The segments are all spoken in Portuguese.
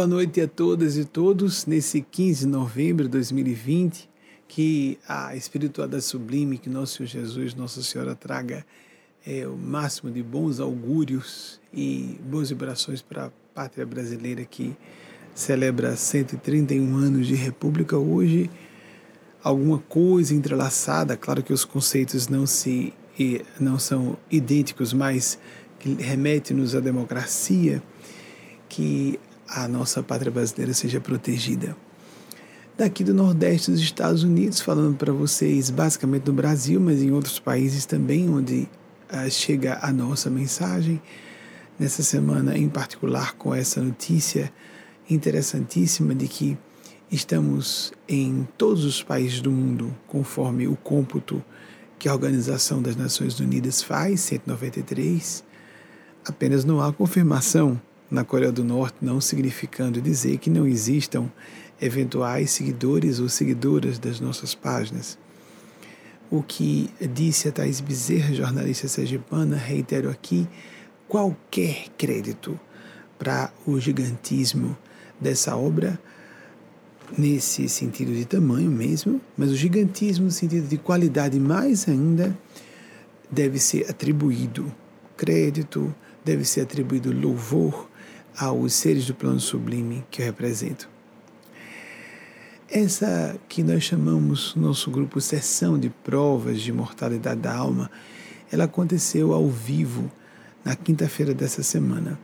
Boa noite a todas e todos nesse 15 de novembro de 2020. Que a espiritualidade sublime, que nosso Senhor Jesus, Nossa Senhora, traga é, o máximo de bons augúrios e boas vibrações para a pátria brasileira que celebra 131 anos de república hoje. Alguma coisa entrelaçada, claro que os conceitos não se não são idênticos, mas que remete-nos à democracia, que a nossa pátria brasileira seja protegida. Daqui do Nordeste dos Estados Unidos, falando para vocês, basicamente no Brasil, mas em outros países também, onde uh, chega a nossa mensagem. Nessa semana, em particular, com essa notícia interessantíssima de que estamos em todos os países do mundo, conforme o cômputo que a Organização das Nações Unidas faz, 193, apenas não há confirmação na Coreia do Norte, não significando dizer que não existam eventuais seguidores ou seguidoras das nossas páginas. O que disse a Thais Bezerra, jornalista sergipana, reitero aqui, qualquer crédito para o gigantismo dessa obra, nesse sentido de tamanho mesmo, mas o gigantismo no sentido de qualidade mais ainda, deve ser atribuído crédito, deve ser atribuído louvor aos seres do plano sublime que eu represento. Essa que nós chamamos nosso grupo sessão de provas de mortalidade da alma, ela aconteceu ao vivo na quinta-feira dessa semana.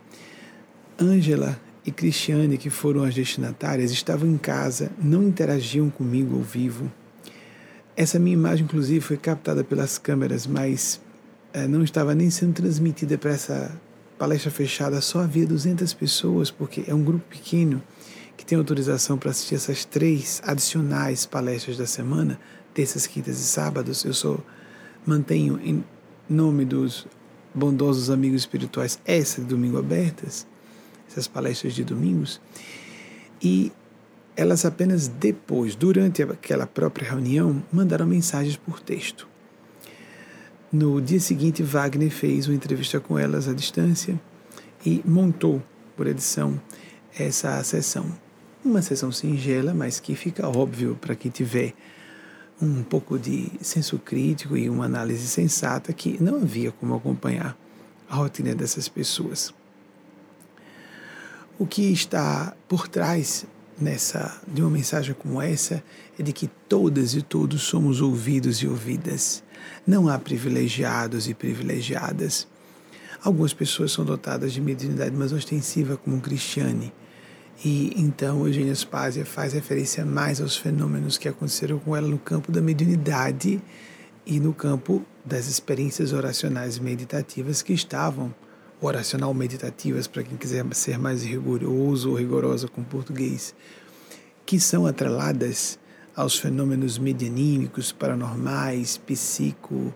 Ângela e Cristiane, que foram as destinatárias, estavam em casa, não interagiam comigo ao vivo. Essa minha imagem, inclusive, foi captada pelas câmeras, mas é, não estava nem sendo transmitida para essa palestra fechada só havia 200 pessoas, porque é um grupo pequeno que tem autorização para assistir essas três adicionais palestras da semana, terças, quintas e sábados. Eu só mantenho em nome dos bondosos amigos espirituais essas de domingo abertas, essas palestras de domingos, e elas apenas depois, durante aquela própria reunião, mandaram mensagens por texto. No dia seguinte, Wagner fez uma entrevista com elas à distância e montou, por edição, essa sessão. Uma sessão singela, mas que fica óbvio para quem tiver um pouco de senso crítico e uma análise sensata que não havia como acompanhar a rotina dessas pessoas. O que está por trás nessa de uma mensagem como essa é de que todas e todos somos ouvidos e ouvidas. Não há privilegiados e privilegiadas. Algumas pessoas são dotadas de mediunidade mais ostensiva, como Cristiane. E então Eugênia Spazia faz referência mais aos fenômenos que aconteceram com ela no campo da mediunidade e no campo das experiências oracionais meditativas que estavam oracional meditativas, para quem quiser ser mais rigoroso ou rigorosa com português, que são atreladas aos fenômenos medianímicos, paranormais, psico,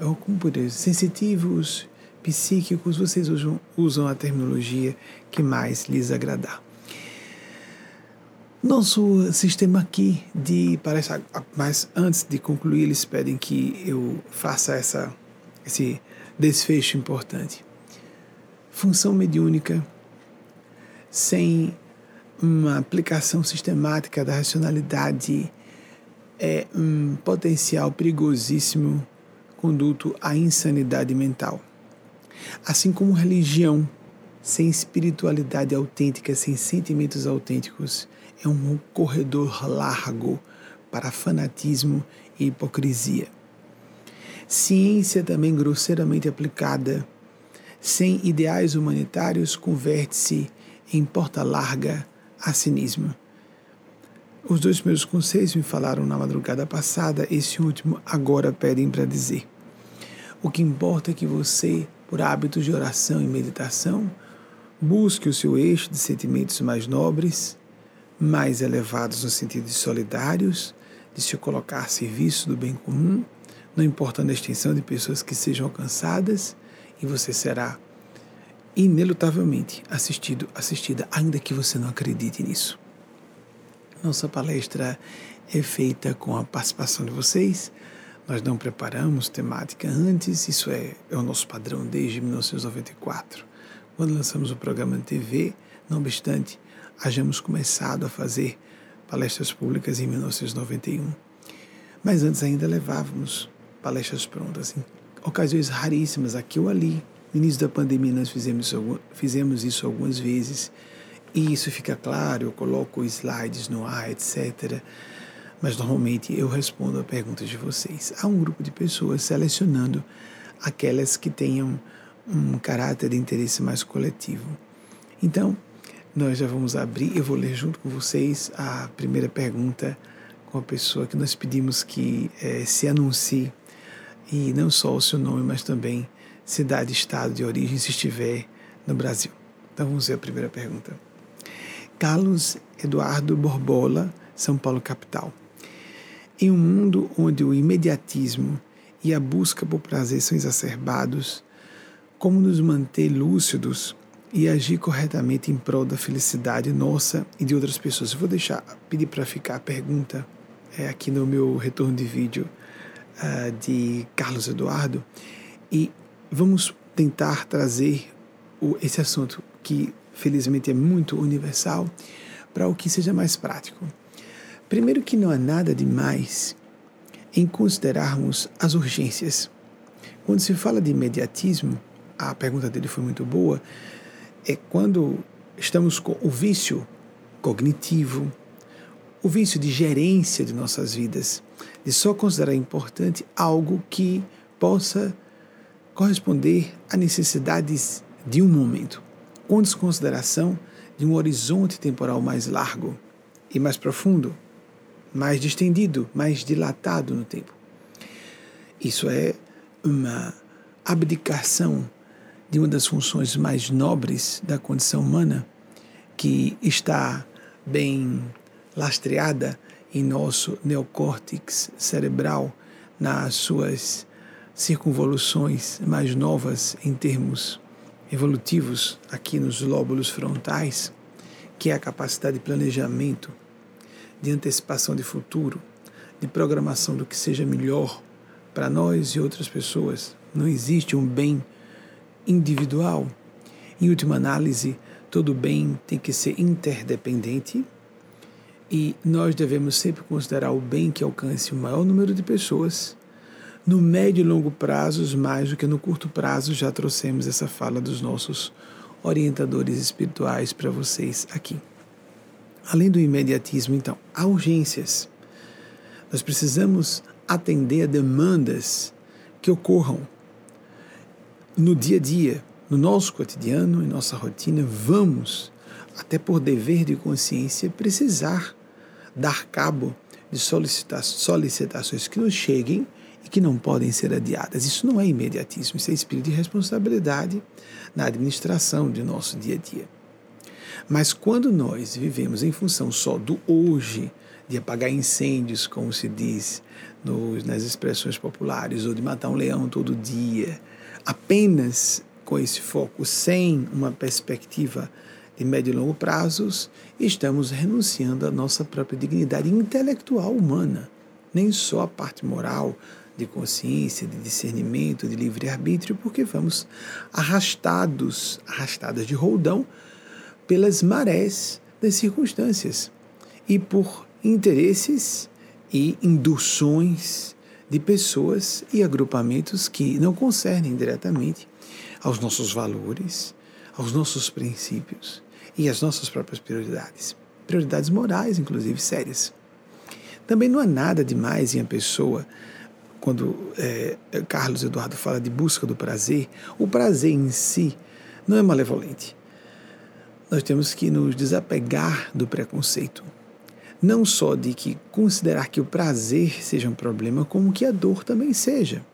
ou como poder, sensitivos, psíquicos, vocês usam, usam a terminologia que mais lhes agradar. Nosso sistema aqui de parece, mas antes de concluir, eles pedem que eu faça essa, esse desfecho importante função mediúnica sem uma aplicação sistemática da racionalidade é um potencial perigosíssimo conduto à insanidade mental. Assim como religião sem espiritualidade autêntica, sem sentimentos autênticos, é um corredor largo para fanatismo e hipocrisia. Ciência também grosseiramente aplicada sem ideais humanitários, converte-se em porta larga a cinismo. Os dois primeiros conselhos me falaram na madrugada passada, esse último agora pedem para dizer. O que importa é que você, por hábitos de oração e meditação, busque o seu eixo de sentimentos mais nobres, mais elevados no sentido de solidários, de se colocar a serviço do bem comum, não importando a extensão de pessoas que sejam alcançadas, e você será inelutavelmente assistido, assistida, ainda que você não acredite nisso. Nossa palestra é feita com a participação de vocês. Nós não preparamos temática antes, isso é, é o nosso padrão desde 1994, quando lançamos o programa de TV. Não obstante, hajamos começado a fazer palestras públicas em 1991. Mas antes ainda levávamos palestras prontas em ocasiões raríssimas, aqui ou ali. No início da pandemia nós fizemos isso, fizemos isso algumas vezes e isso fica claro, eu coloco slides no ar, etc. Mas normalmente eu respondo a perguntas de vocês. Há um grupo de pessoas selecionando aquelas que tenham um caráter de interesse mais coletivo. Então, nós já vamos abrir, eu vou ler junto com vocês a primeira pergunta com a pessoa que nós pedimos que é, se anuncie, e não só o seu nome, mas também cidade, estado de origem, se estiver no Brasil. Então vamos ver a primeira pergunta. Carlos Eduardo Borbola, São Paulo, capital. Em um mundo onde o imediatismo e a busca por prazer são exacerbados, como nos manter lúcidos e agir corretamente em prol da felicidade nossa e de outras pessoas? Eu vou deixar, pedir para ficar a pergunta é, aqui no meu retorno de vídeo uh, de Carlos Eduardo e vamos tentar trazer o, esse assunto que felizmente é muito universal, para o que seja mais prático. Primeiro, que não há nada de mais em considerarmos as urgências. Quando se fala de imediatismo, a pergunta dele foi muito boa, é quando estamos com o vício cognitivo, o vício de gerência de nossas vidas, de só considerar importante algo que possa corresponder a necessidades de um momento com desconsideração de um horizonte temporal mais largo e mais profundo, mais distendido, mais dilatado no tempo. Isso é uma abdicação de uma das funções mais nobres da condição humana, que está bem lastreada em nosso neocórtex cerebral, nas suas circunvoluções mais novas em termos evolutivos aqui nos lóbulos frontais, que é a capacidade de planejamento, de antecipação de futuro, de programação do que seja melhor para nós e outras pessoas. Não existe um bem individual. Em última análise, todo bem tem que ser interdependente e nós devemos sempre considerar o bem que alcance o maior número de pessoas no médio e longo prazos, mais do que no curto prazo, já trouxemos essa fala dos nossos orientadores espirituais para vocês aqui. Além do imediatismo, então, há urgências. Nós precisamos atender a demandas que ocorram no dia a dia, no nosso cotidiano, em nossa rotina. Vamos, até por dever de consciência, precisar dar cabo de solicitações que nos cheguem e que não podem ser adiadas. Isso não é imediatismo, isso é espírito de responsabilidade na administração de nosso dia a dia. Mas quando nós vivemos em função só do hoje, de apagar incêndios, como se diz nos, nas expressões populares, ou de matar um leão todo dia, apenas com esse foco, sem uma perspectiva de médio e longo prazos, estamos renunciando à nossa própria dignidade intelectual humana. Nem só a parte moral, de consciência, de discernimento, de livre-arbítrio, porque vamos arrastados, arrastadas de roldão pelas marés das circunstâncias e por interesses e induções de pessoas e agrupamentos que não concernem diretamente aos nossos valores, aos nossos princípios e às nossas próprias prioridades. Prioridades morais, inclusive sérias. Também não há nada demais em a pessoa quando é, Carlos Eduardo fala de busca do prazer, o prazer em si não é malevolente. Nós temos que nos desapegar do preconceito. Não só de que considerar que o prazer seja um problema, como que a dor também seja.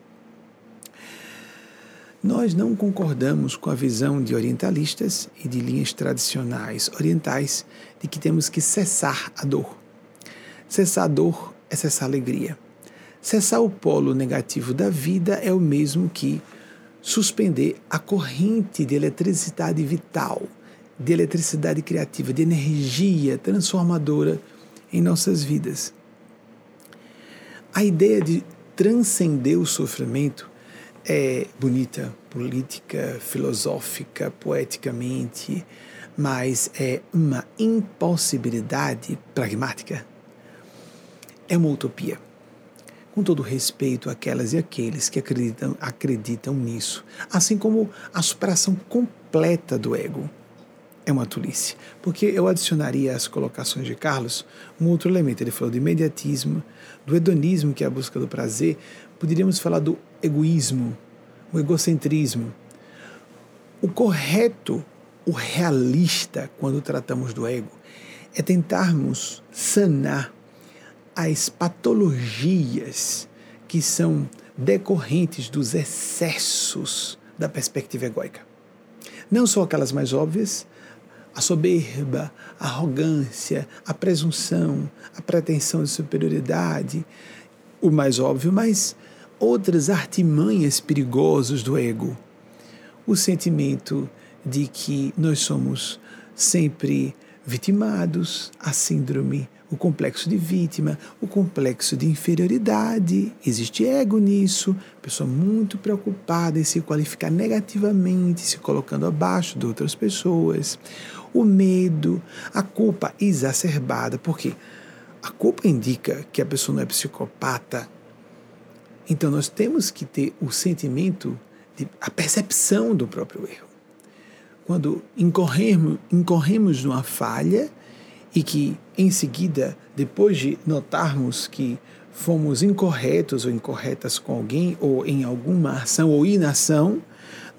Nós não concordamos com a visão de orientalistas e de linhas tradicionais orientais de que temos que cessar a dor. Cessar a dor é cessar a alegria. Cessar o polo negativo da vida é o mesmo que suspender a corrente de eletricidade vital, de eletricidade criativa, de energia transformadora em nossas vidas. A ideia de transcender o sofrimento é bonita, política, filosófica, poeticamente, mas é uma impossibilidade pragmática. É uma utopia. Com todo respeito àquelas e aqueles que acreditam, acreditam nisso, assim como a superação completa do ego é uma tolice. Porque eu adicionaria às colocações de Carlos um outro elemento. Ele falou do imediatismo, do hedonismo, que é a busca do prazer. Poderíamos falar do egoísmo, o egocentrismo. O correto, o realista, quando tratamos do ego, é tentarmos sanar as patologias que são decorrentes dos excessos da perspectiva egóica. Não só aquelas mais óbvias, a soberba, a arrogância, a presunção, a pretensão de superioridade, o mais óbvio, mas outras artimanhas perigosas do ego. O sentimento de que nós somos sempre vitimados, a síndrome o complexo de vítima, o complexo de inferioridade. Existe ego nisso, pessoa muito preocupada em se qualificar negativamente, se colocando abaixo de outras pessoas. O medo, a culpa exacerbada, porque a culpa indica que a pessoa não é psicopata. Então nós temos que ter o sentimento, de, a percepção do próprio erro. Quando incorremos, incorremos numa falha, e que, em seguida, depois de notarmos que fomos incorretos ou incorretas com alguém ou em alguma ação ou inação,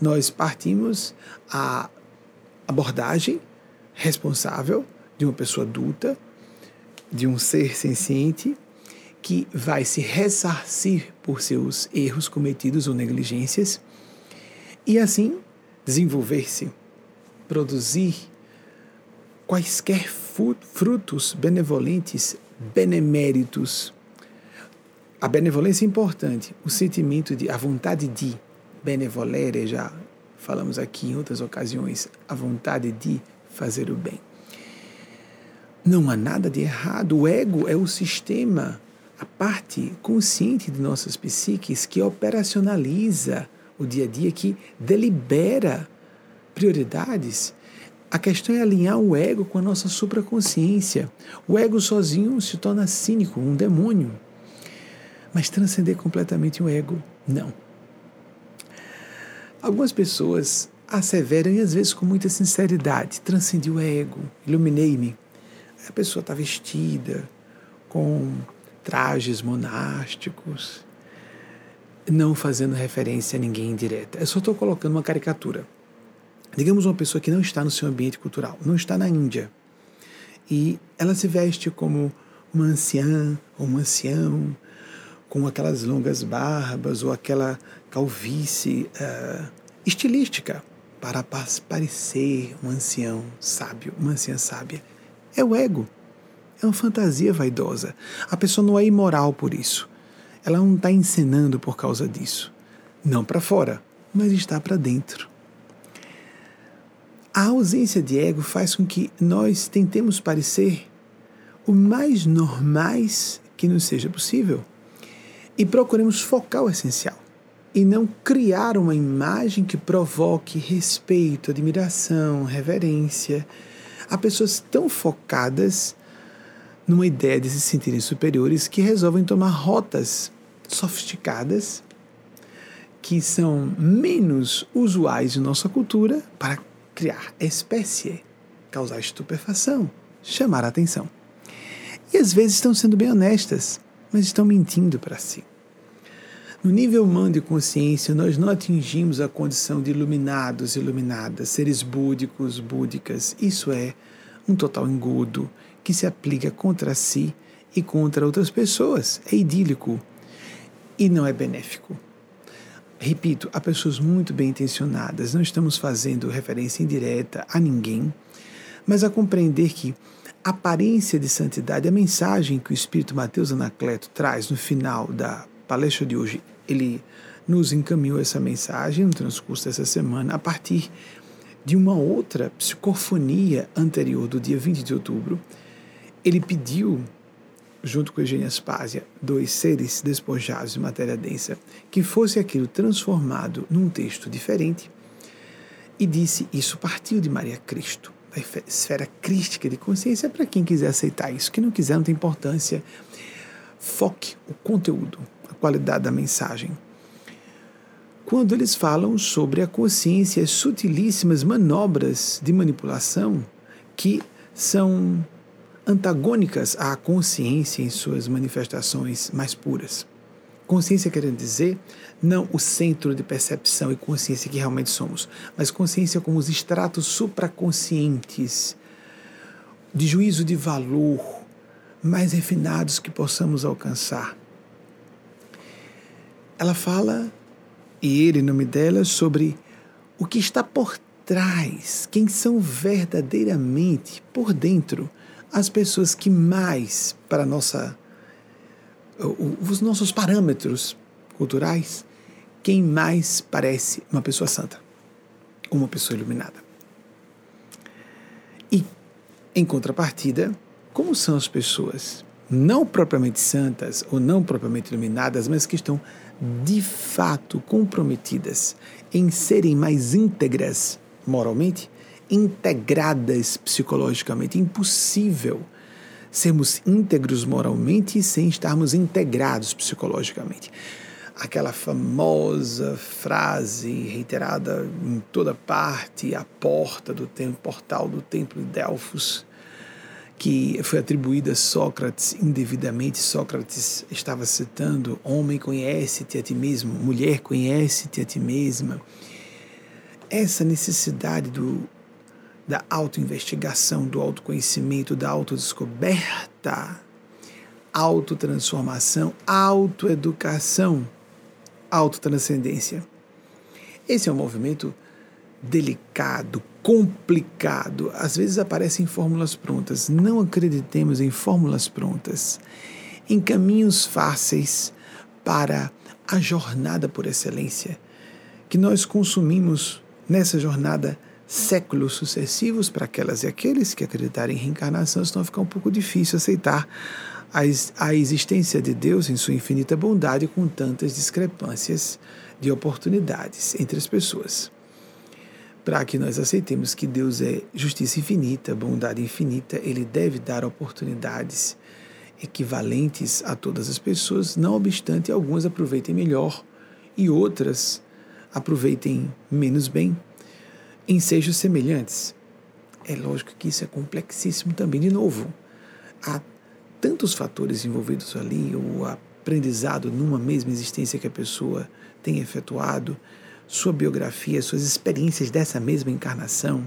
nós partimos a abordagem responsável de uma pessoa adulta, de um ser senciente, que vai se ressarcir por seus erros cometidos ou negligências e assim desenvolver-se, produzir quaisquer frutos benevolentes, beneméritos. A benevolência é importante, o sentimento de, a vontade de benevolere, já falamos aqui em outras ocasiões, a vontade de fazer o bem. Não há nada de errado, o ego é o sistema, a parte consciente de nossas psiques que operacionaliza o dia a dia, que delibera prioridades a questão é alinhar o ego com a nossa supraconsciência. O ego sozinho se torna cínico, um demônio. Mas transcender completamente o ego, não. Algumas pessoas asseveram, e às vezes com muita sinceridade, transcendi o ego, iluminei-me. A pessoa está vestida com trajes monásticos, não fazendo referência a ninguém direta. Eu só estou colocando uma caricatura. Digamos uma pessoa que não está no seu ambiente cultural, não está na Índia, e ela se veste como uma anciã ou um ancião, com aquelas longas barbas ou aquela calvície uh, estilística para parecer um ancião sábio, uma anciã sábia. É o ego, é uma fantasia vaidosa. A pessoa não é imoral por isso. Ela não está encenando por causa disso. Não para fora, mas está para dentro. A ausência de ego faz com que nós tentemos parecer o mais normais que nos seja possível e procuremos focar o essencial e não criar uma imagem que provoque respeito, admiração, reverência. Há pessoas tão focadas numa ideia de se sentirem superiores que resolvem tomar rotas sofisticadas que são menos usuais em nossa cultura para criar espécie, causar estupefação, chamar a atenção. E às vezes estão sendo bem honestas, mas estão mentindo para si. No nível humano de consciência, nós não atingimos a condição de iluminados, iluminadas, seres búdicos, búdicas. Isso é um total engodo que se aplica contra si e contra outras pessoas. É idílico e não é benéfico. Repito, há pessoas muito bem intencionadas, não estamos fazendo referência indireta a ninguém, mas a compreender que a aparência de santidade, a mensagem que o Espírito Mateus Anacleto traz no final da palestra de hoje, ele nos encaminhou essa mensagem no transcurso dessa semana a partir de uma outra psicofonia anterior do dia 20 de outubro. Ele pediu junto com Eugênia Aspásia, dois seres despojados de matéria densa, que fosse aquilo transformado num texto diferente, e disse: Isso partiu de Maria Cristo. da esfera crística de consciência para quem quiser aceitar isso. Quem não quiser, não tem importância. Foque o conteúdo, a qualidade da mensagem. Quando eles falam sobre a consciência, as sutilíssimas manobras de manipulação que são antagônicas à consciência em suas manifestações mais puras. Consciência querendo dizer não o centro de percepção e consciência que realmente somos, mas consciência como os estratos supraconscientes de juízo de valor mais refinados que possamos alcançar. Ela fala, e ele, em nome dela, sobre o que está por trás, quem são verdadeiramente por dentro as pessoas que mais, para nossa os nossos parâmetros culturais, quem mais parece uma pessoa santa, uma pessoa iluminada. E, em contrapartida, como são as pessoas não propriamente santas ou não propriamente iluminadas, mas que estão de fato comprometidas em serem mais íntegras moralmente, integradas psicologicamente, impossível sermos íntegros moralmente sem estarmos integrados psicologicamente. Aquela famosa frase reiterada em toda parte, a porta do templo, portal do templo de Delfos, que foi atribuída a Sócrates indevidamente. Sócrates estava citando: Homem, conhece-te a ti mesmo, mulher, conhece-te a ti mesma. Essa necessidade do da autoinvestigação, do autoconhecimento, da autodescoberta, autotransformação, autoeducação, autotranscendência. Esse é um movimento delicado, complicado. Às vezes aparecem fórmulas prontas. Não acreditemos em fórmulas prontas, em caminhos fáceis para a jornada por excelência que nós consumimos nessa jornada séculos sucessivos para aquelas e aqueles que acreditarem em reencarnação, senão ficar um pouco difícil aceitar a existência de Deus em sua infinita bondade com tantas discrepâncias de oportunidades entre as pessoas. Para que nós aceitemos que Deus é justiça infinita, bondade infinita, Ele deve dar oportunidades equivalentes a todas as pessoas, não obstante algumas aproveitem melhor e outras aproveitem menos bem ensejos semelhantes. É lógico que isso é complexíssimo também. De novo, há tantos fatores envolvidos ali, o aprendizado numa mesma existência que a pessoa tem efetuado, sua biografia, suas experiências dessa mesma encarnação,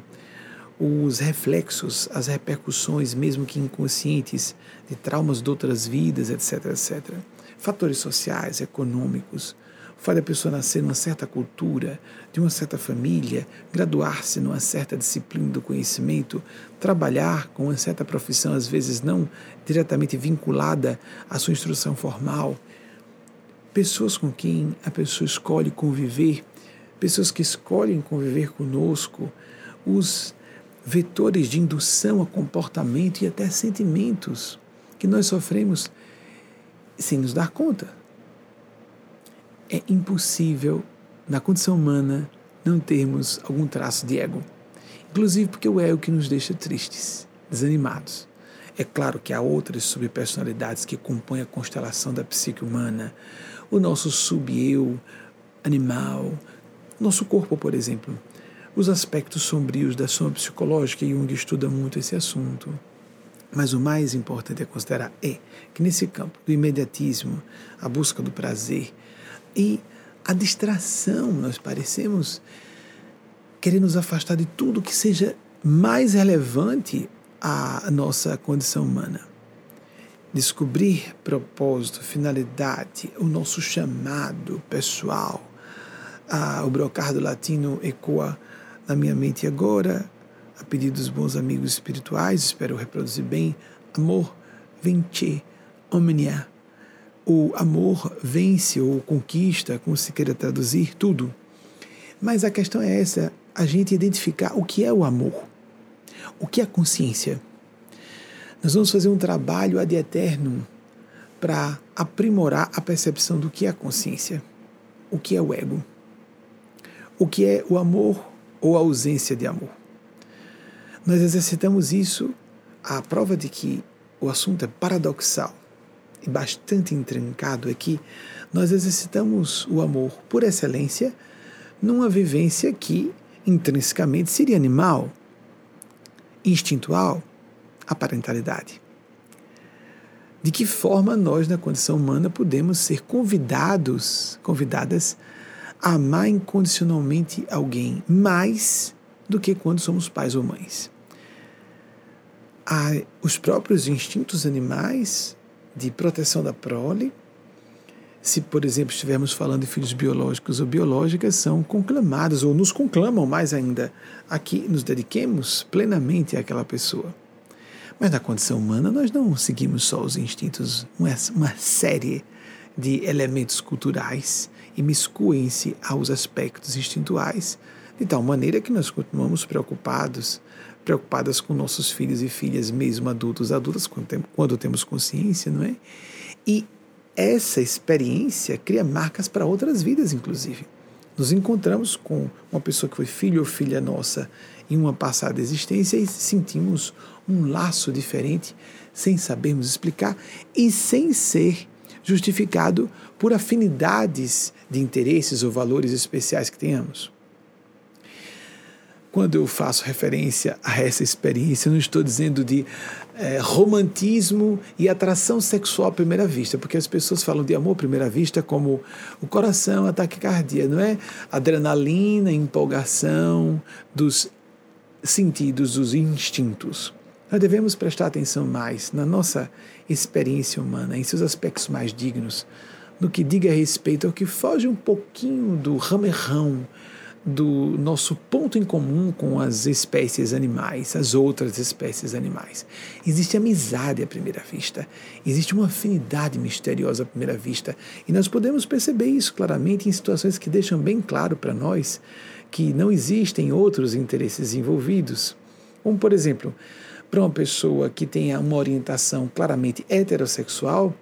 os reflexos, as repercussões, mesmo que inconscientes, de traumas de outras vidas, etc, etc. Fatores sociais, econômicos, faz a pessoa nascer numa certa cultura, de uma certa família, graduar-se numa certa disciplina do conhecimento, trabalhar com uma certa profissão, às vezes não diretamente vinculada à sua instrução formal. Pessoas com quem a pessoa escolhe conviver, pessoas que escolhem conviver conosco, os vetores de indução a comportamento e até sentimentos que nós sofremos sem nos dar conta é impossível, na condição humana, não termos algum traço de ego. Inclusive porque o ego que nos deixa tristes, desanimados. É claro que há outras subpersonalidades que compõem a constelação da psique humana. O nosso sub-eu animal, nosso corpo, por exemplo. Os aspectos sombrios da soma psicológica, Jung estuda muito esse assunto. Mas o mais importante a considerar é que nesse campo do imediatismo, a busca do prazer, e a distração. Nós parecemos querer nos afastar de tudo que seja mais relevante à nossa condição humana. Descobrir propósito, finalidade, o nosso chamado pessoal. Ah, o brocardo latino ecoa na minha mente agora, a pedido dos bons amigos espirituais, espero reproduzir bem. Amor, vente, omnia o amor vence ou conquista, como se queira traduzir, tudo. Mas a questão é essa: a gente identificar o que é o amor, o que é a consciência. Nós vamos fazer um trabalho ad eterno para aprimorar a percepção do que é a consciência, o que é o ego, o que é o amor ou a ausência de amor. Nós exercitamos isso, a prova de que o assunto é paradoxal e bastante intrincado é que nós exercitamos o amor por excelência numa vivência que intrinsecamente seria animal, instintual, a parentalidade. De que forma nós, na condição humana, podemos ser convidados, convidadas a amar incondicionalmente alguém mais do que quando somos pais ou mães? Há os próprios instintos animais de proteção da prole, se, por exemplo, estivermos falando de filhos biológicos ou biológicas, são conclamados ou nos conclamam mais ainda. A que nos dediquemos plenamente àquela pessoa. Mas na condição humana, nós não seguimos só os instintos, uma, série de elementos culturais imiscuem-se aos aspectos instintuais, de tal maneira que nós continuamos preocupados, preocupadas com nossos filhos e filhas, mesmo adultos, adultas, quando, temos consciência, não é? E essa experiência cria marcas para outras vidas, inclusive. Nos encontramos com uma pessoa que foi filho ou filha nossa em uma passada existência e sentimos um laço diferente, sem sabermos explicar e sem ser justificado por afinidades de interesses ou valores especiais que tenhamos. Quando eu faço referência a essa experiência, não estou dizendo de é, romantismo e atração sexual à primeira vista, porque as pessoas falam de amor à primeira vista como o coração, ataque cardíaco, não é? Adrenalina, empolgação dos sentidos, dos instintos. Nós devemos prestar atenção mais na nossa experiência humana, em seus aspectos mais dignos, no que diga respeito ao que foge um pouquinho do ramerrão do nosso ponto em comum com as espécies animais, as outras espécies animais. Existe amizade à primeira vista, existe uma afinidade misteriosa à primeira vista, e nós podemos perceber isso claramente em situações que deixam bem claro para nós que não existem outros interesses envolvidos. Como, por exemplo, para uma pessoa que tenha uma orientação claramente heterossexual,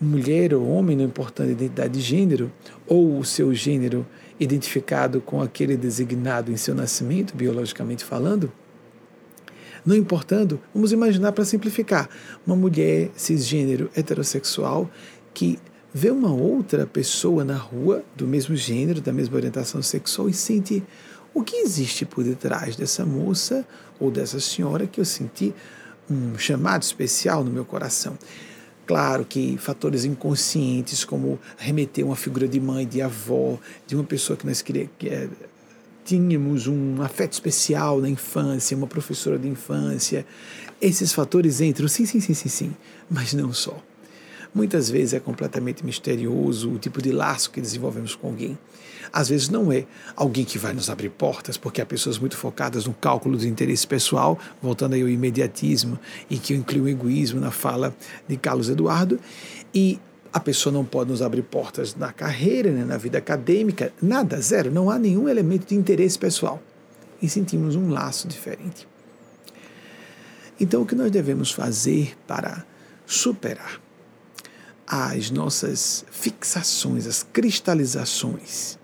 mulher ou homem, não importando a identidade de gênero, ou o seu gênero identificado com aquele designado em seu nascimento, biologicamente falando, não importando, vamos imaginar para simplificar, uma mulher cisgênero heterossexual que vê uma outra pessoa na rua do mesmo gênero, da mesma orientação sexual e sente o que existe por detrás dessa moça ou dessa senhora que eu senti um chamado especial no meu coração. Claro que fatores inconscientes, como remeter uma figura de mãe, de avó, de uma pessoa que nós que é, tínhamos um afeto especial na infância, uma professora de infância, esses fatores entram, sim, sim, sim, sim, sim, mas não só. Muitas vezes é completamente misterioso o tipo de laço que desenvolvemos com alguém. Às vezes não é alguém que vai nos abrir portas, porque há pessoas muito focadas no cálculo do interesse pessoal, voltando aí ao imediatismo, e que inclui o egoísmo na fala de Carlos Eduardo, e a pessoa não pode nos abrir portas na carreira, né, na vida acadêmica, nada, zero, não há nenhum elemento de interesse pessoal. E sentimos um laço diferente. Então, o que nós devemos fazer para superar as nossas fixações, as cristalizações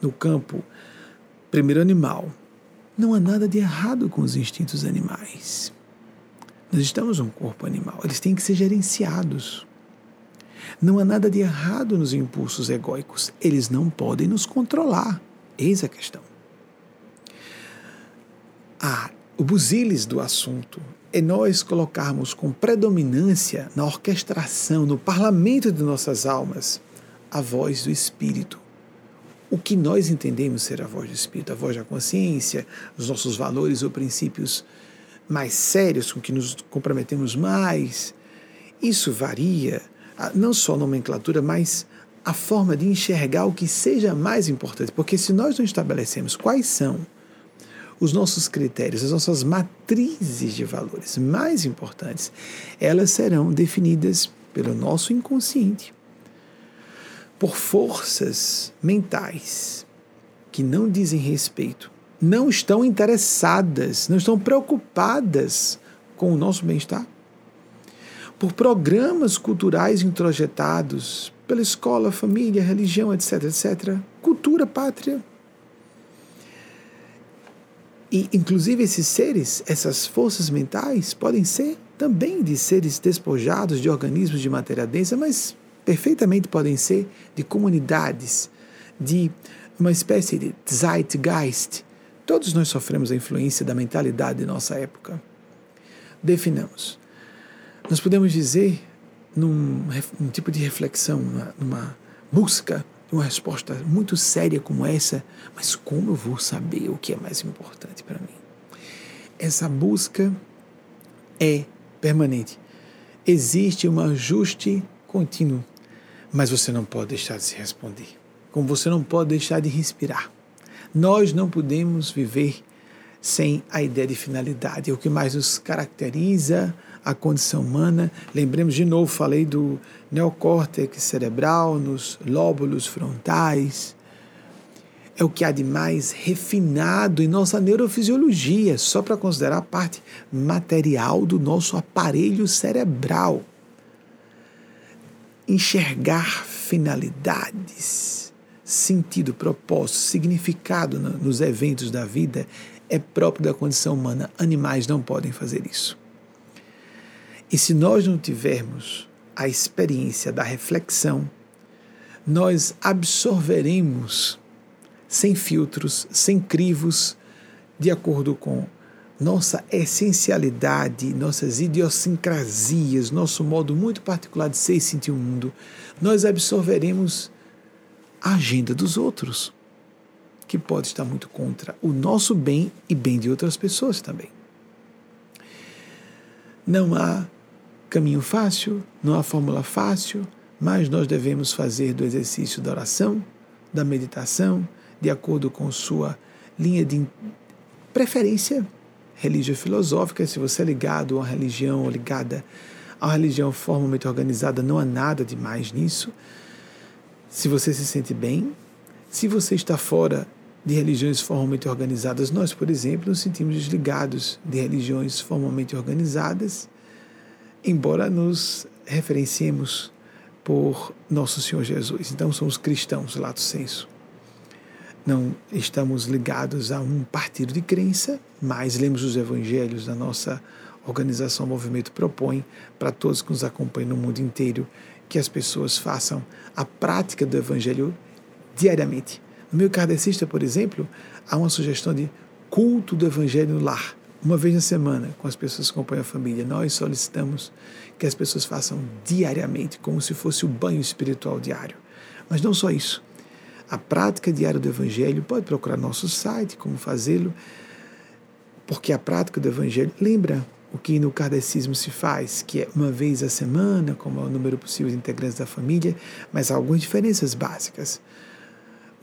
no campo primeiro animal. Não há nada de errado com os instintos animais. Nós estamos num corpo animal, eles têm que ser gerenciados. Não há nada de errado nos impulsos egóicos, eles não podem nos controlar. Eis a questão. Ah, o busilis do assunto é nós colocarmos com predominância na orquestração, no parlamento de nossas almas, a voz do Espírito. O que nós entendemos ser a voz do Espírito, a voz da consciência, os nossos valores ou princípios mais sérios com que nos comprometemos mais, isso varia, não só a nomenclatura, mas a forma de enxergar o que seja mais importante. Porque se nós não estabelecemos quais são os nossos critérios, as nossas matrizes de valores mais importantes, elas serão definidas pelo nosso inconsciente, por forças mentais que não dizem respeito, não estão interessadas, não estão preocupadas com o nosso bem-estar, por programas culturais introjetados pela escola, família, religião, etc., etc., cultura, pátria, E, inclusive, esses seres, essas forças mentais, podem ser também de seres despojados de organismos de matéria densa, mas perfeitamente podem ser de comunidades, de uma espécie de zeitgeist. Todos nós sofremos a influência da mentalidade de nossa época. Definamos. Nós podemos dizer, num, num tipo de reflexão, numa, numa busca uma resposta muito séria como essa, mas como eu vou saber o que é mais importante para mim? Essa busca é permanente. Existe um ajuste contínuo, mas você não pode deixar de se responder. Como você não pode deixar de respirar. Nós não podemos viver sem a ideia de finalidade. É o que mais nos caracteriza a condição humana. Lembremos de novo, falei do neocórtex cerebral, nos lóbulos frontais. É o que há de mais refinado em nossa neurofisiologia, só para considerar a parte material do nosso aparelho cerebral. Enxergar finalidades, sentido, propósito, significado nos eventos da vida é próprio da condição humana. Animais não podem fazer isso. E se nós não tivermos a experiência da reflexão, nós absorveremos sem filtros, sem crivos, de acordo com nossa essencialidade, nossas idiosincrasias, nosso modo muito particular de ser e sentir o mundo, nós absorveremos a agenda dos outros, que pode estar muito contra o nosso bem e bem de outras pessoas também. Não há caminho fácil, não há fórmula fácil, mas nós devemos fazer do exercício da oração, da meditação, de acordo com sua linha de preferência religião filosófica. Se você é ligado a uma religião ou ligada a uma religião formalmente organizada, não há nada de mais nisso. Se você se sente bem, se você está fora de religiões formalmente organizadas, nós, por exemplo, nos sentimos desligados de religiões formalmente organizadas embora nos referenciemos por nosso Senhor Jesus. Então somos cristãos, lato senso. Não estamos ligados a um partido de crença, mas lemos os evangelhos da nossa organização Movimento propõe para todos que nos acompanham no mundo inteiro que as pessoas façam a prática do evangelho diariamente. No meu kardecista, por exemplo, há uma sugestão de culto do evangelho no lar uma vez na semana com as pessoas que acompanham a família. Nós solicitamos que as pessoas façam diariamente, como se fosse o banho espiritual diário. Mas não só isso. A prática diária do Evangelho, pode procurar nosso site, como fazê-lo, porque a prática do Evangelho lembra o que no kardecismo se faz, que é uma vez a semana, como é o número possível de integrantes da família, mas há algumas diferenças básicas.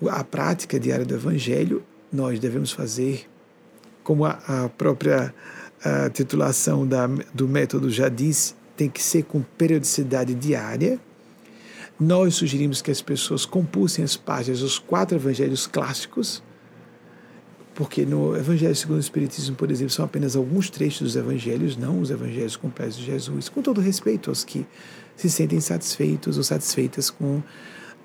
A prática diária do Evangelho nós devemos fazer como a, a própria a titulação da, do método já diz, tem que ser com periodicidade diária. Nós sugerimos que as pessoas compulsem as páginas dos quatro evangelhos clássicos, porque no Evangelho segundo o Espiritismo, por exemplo, são apenas alguns trechos dos evangelhos, não os evangelhos completos de Jesus, com todo respeito aos que se sentem satisfeitos ou satisfeitas com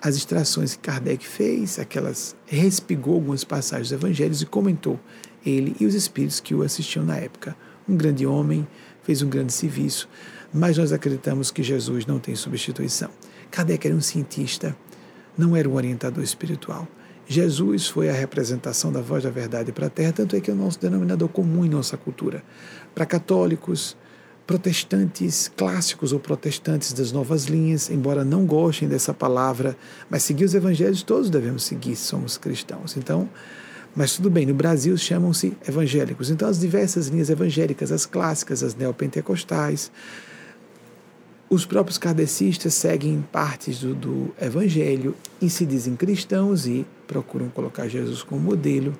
as extrações que Kardec fez, aquelas respigou algumas passagens dos evangelhos e comentou ele e os espíritos que o assistiam na época. Um grande homem, fez um grande serviço, mas nós acreditamos que Jesus não tem substituição. Kardec era um cientista, não era um orientador espiritual. Jesus foi a representação da voz da verdade para a terra, tanto é que é o nosso denominador comum em nossa cultura. Para católicos, protestantes clássicos ou protestantes das novas linhas, embora não gostem dessa palavra, mas seguir os evangelhos todos devemos seguir, somos cristãos. Então, mas tudo bem, no Brasil chamam-se evangélicos. Então, as diversas linhas evangélicas, as clássicas, as neopentecostais, os próprios kardecistas seguem partes do, do evangelho e se dizem cristãos e procuram colocar Jesus como modelo.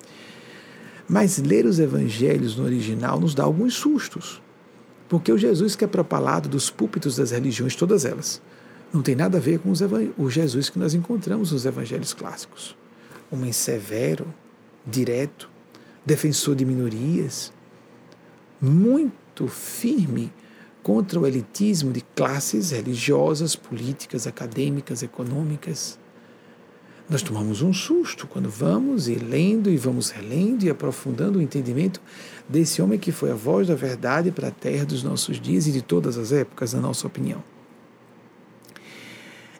Mas ler os evangelhos no original nos dá alguns sustos, porque o Jesus que é propalado dos púlpitos das religiões, todas elas, não tem nada a ver com o Jesus que nós encontramos nos evangelhos clássicos. Homem severo, direto, defensor de minorias, muito firme contra o elitismo de classes religiosas, políticas, acadêmicas, econômicas. Nós tomamos um susto quando vamos e lendo e vamos relendo e aprofundando o entendimento desse homem que foi a voz da verdade para a terra dos nossos dias e de todas as épocas, na nossa opinião.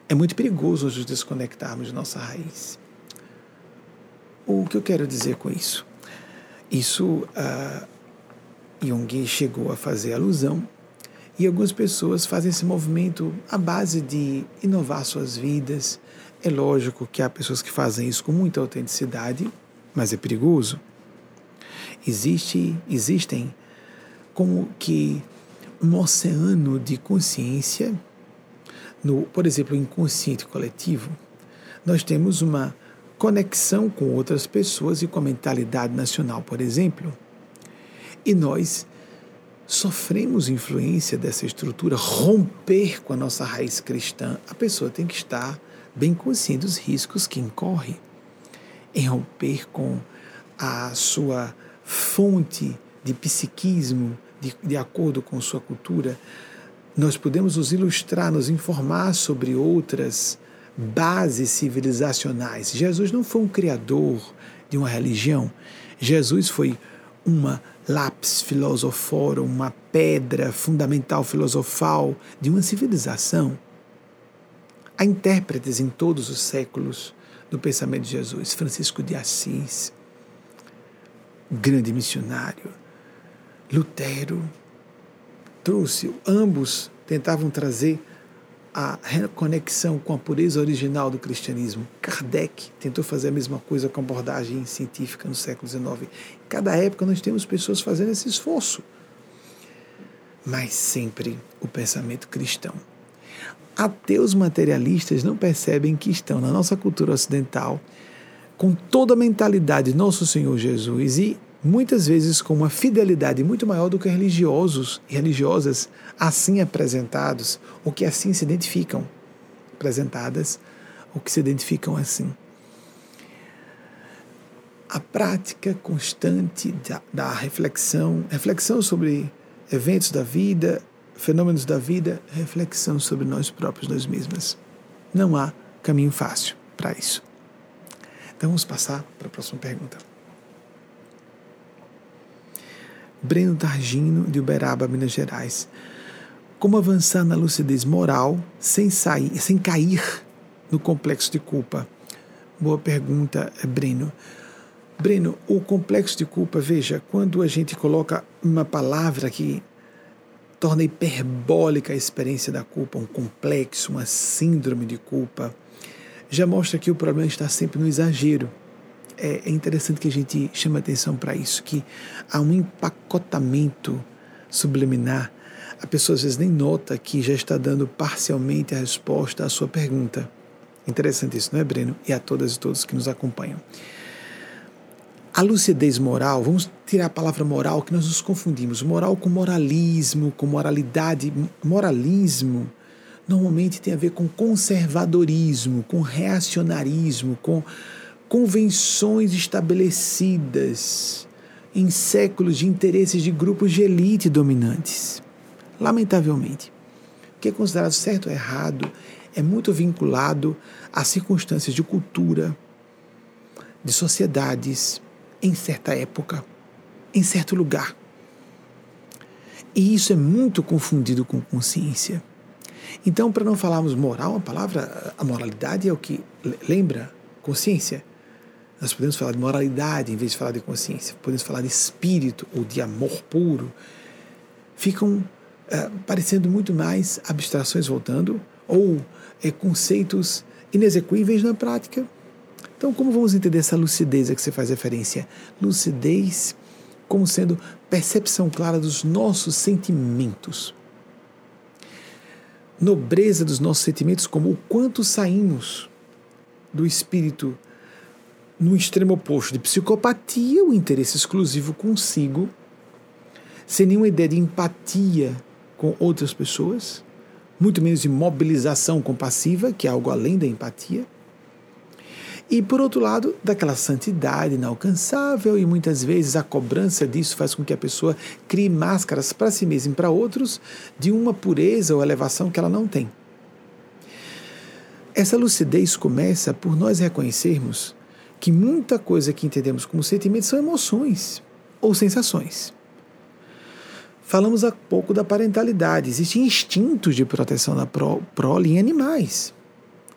É muito perigoso nos desconectarmos de nossa raiz. O que eu quero dizer com isso? Isso uh, Jung chegou a fazer alusão e algumas pessoas fazem esse movimento à base de inovar suas vidas. É lógico que há pessoas que fazem isso com muita autenticidade, mas é perigoso. Existe, existem como que um oceano de consciência, no, por exemplo, inconsciente coletivo. Nós temos uma conexão com outras pessoas e com a mentalidade nacional, por exemplo. E nós sofremos influência dessa estrutura, romper com a nossa raiz cristã. A pessoa tem que estar bem consciente dos riscos que incorre em romper com a sua fonte de psiquismo de, de acordo com sua cultura. Nós podemos nos ilustrar, nos informar sobre outras bases civilizacionais. Jesus não foi um criador de uma religião. Jesus foi uma lápis filosoforum, uma pedra fundamental filosofal de uma civilização. Há intérpretes em todos os séculos do pensamento de Jesus. Francisco de Assis, grande missionário. Lutero trouxe, ambos tentavam trazer a reconexão com a pureza original do cristianismo. Kardec tentou fazer a mesma coisa com abordagem científica no século XIX. Em cada época nós temos pessoas fazendo esse esforço. Mas sempre o pensamento cristão. Ateus materialistas não percebem que estão na nossa cultura ocidental com toda a mentalidade de nosso Senhor Jesus e muitas vezes com uma fidelidade muito maior do que religiosos e religiosas assim apresentados, ou que assim se identificam, apresentadas, ou que se identificam assim. A prática constante da, da reflexão, reflexão sobre eventos da vida, fenômenos da vida, reflexão sobre nós próprios, nós mesmas. Não há caminho fácil para isso. Então vamos passar para a próxima pergunta. Breno Targino, de Uberaba, Minas Gerais. Como avançar na lucidez moral sem sair, sem cair no complexo de culpa? Boa pergunta, Breno. Breno, o complexo de culpa, veja, quando a gente coloca uma palavra que torna hiperbólica a experiência da culpa, um complexo, uma síndrome de culpa, já mostra que o problema está sempre no exagero é, é interessante que a gente chame atenção para isso, que há um empacotamento subliminar. A pessoa às vezes nem nota que já está dando parcialmente a resposta à sua pergunta. Interessante isso, não é, Breno? E a todas e todos que nos acompanham. A lucidez moral, vamos tirar a palavra moral, que nós nos confundimos. Moral com moralismo, com moralidade. Moralismo normalmente tem a ver com conservadorismo, com reacionarismo, com convenções estabelecidas em séculos de interesses de grupos de elite dominantes. Lamentavelmente, o que é considerado certo ou errado é muito vinculado a circunstâncias de cultura, de sociedades, em certa época, em certo lugar. E isso é muito confundido com consciência. Então, para não falarmos moral, a palavra, a moralidade é o que lembra consciência. Nós podemos falar de moralidade em vez de falar de consciência. Podemos falar de espírito ou de amor puro. Ficam é, parecendo muito mais abstrações voltando ou é, conceitos inexequíveis na prática. Então, como vamos entender essa lucidez a que você faz referência? Lucidez como sendo percepção clara dos nossos sentimentos. Nobreza dos nossos sentimentos, como o quanto saímos do espírito no extremo oposto de psicopatia, o interesse exclusivo consigo, sem nenhuma ideia de empatia com outras pessoas, muito menos de mobilização compassiva, que é algo além da empatia. E, por outro lado, daquela santidade inalcançável, e muitas vezes a cobrança disso faz com que a pessoa crie máscaras para si mesma e para outros de uma pureza ou elevação que ela não tem. essa lucidez começa por nós reconhecermos que muita coisa que entendemos como sentimentos são emoções ou sensações. Falamos há pouco da parentalidade. Existem instintos de proteção da prole em animais.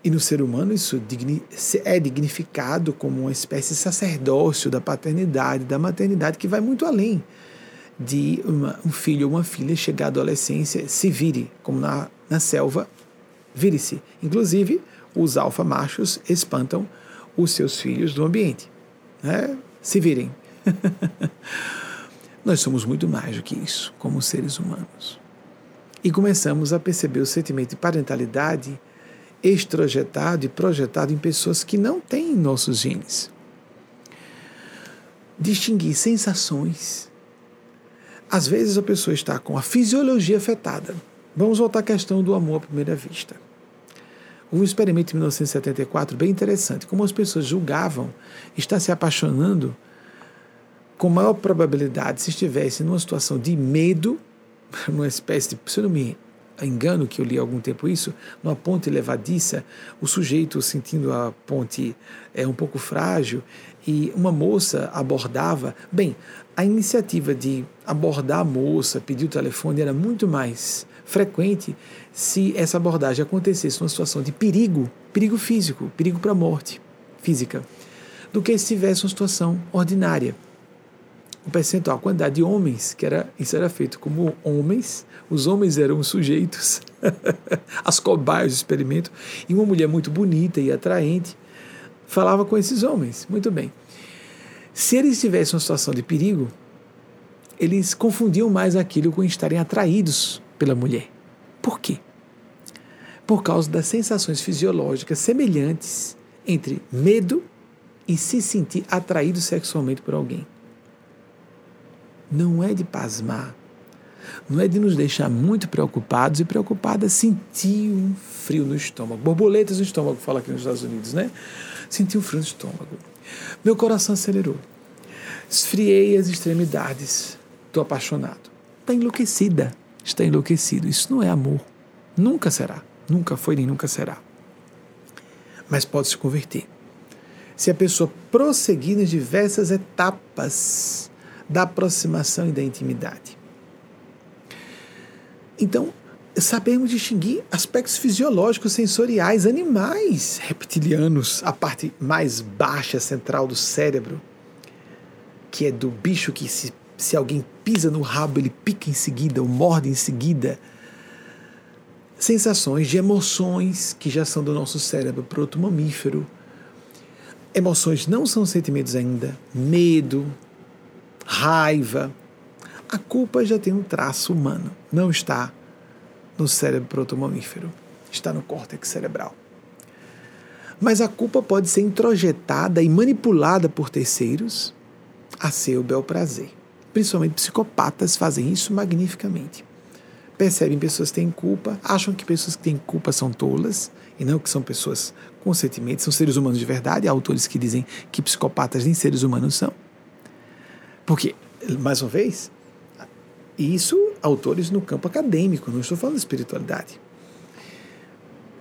E no ser humano isso é dignificado como uma espécie de sacerdócio da paternidade, da maternidade, que vai muito além de uma, um filho ou uma filha chegar à adolescência, se vire, como na, na selva, vire-se. Inclusive, os alfa-machos espantam os seus filhos do ambiente. Né? Se virem. Nós somos muito mais do que isso, como seres humanos. E começamos a perceber o sentimento de parentalidade extrojetado e projetado em pessoas que não têm nossos genes. Distinguir sensações. Às vezes a pessoa está com a fisiologia afetada. Vamos voltar à questão do amor à primeira vista. Houve um experimento em 1974 bem interessante, como as pessoas julgavam estar se apaixonando com maior probabilidade se estivesse numa situação de medo, numa espécie de, se eu não me engano que eu li há algum tempo isso, numa ponte levadiça, o sujeito sentindo a ponte é um pouco frágil e uma moça abordava. Bem, a iniciativa de abordar a moça, pedir o telefone era muito mais frequente se essa abordagem acontecesse numa situação de perigo, perigo físico, perigo para a morte física, do que se tivesse uma situação ordinária o percentual, a quantidade de homens, que era, isso era feito como homens, os homens eram os sujeitos, as cobaias do experimento, e uma mulher muito bonita e atraente falava com esses homens. Muito bem. Se eles tivessem uma situação de perigo, eles confundiam mais aquilo com estarem atraídos pela mulher. Por quê? Por causa das sensações fisiológicas semelhantes entre medo e se sentir atraído sexualmente por alguém não é de pasmar, não é de nos deixar muito preocupados e preocupadas, sentir um frio no estômago. Borboletas no estômago, fala aqui nos Estados Unidos, né? Sentir um frio no estômago. Meu coração acelerou. Esfriei as extremidades. Estou apaixonado. Está enlouquecida. Está enlouquecido. Isso não é amor. Nunca será. Nunca foi nem nunca será. Mas pode se converter. Se a pessoa prosseguir nas diversas etapas da aproximação e da intimidade. Então, sabemos distinguir aspectos fisiológicos sensoriais, animais reptilianos, a parte mais baixa central do cérebro, que é do bicho que se, se alguém pisa no rabo, ele pica em seguida ou morde em seguida. Sensações de emoções que já são do nosso cérebro para outro mamífero. Emoções não são sentimentos ainda. Medo, raiva. A culpa já tem um traço humano, não está no cérebro protomamífero, está no córtex cerebral. Mas a culpa pode ser introjetada e manipulada por terceiros a seu bel prazer. Principalmente psicopatas fazem isso magnificamente. Percebem pessoas que têm culpa, acham que pessoas que têm culpa são tolas, e não que são pessoas com sentimentos, são seres humanos de verdade. Há autores que dizem que psicopatas nem seres humanos são. Porque, mais uma vez, isso autores no campo acadêmico, não estou falando de espiritualidade.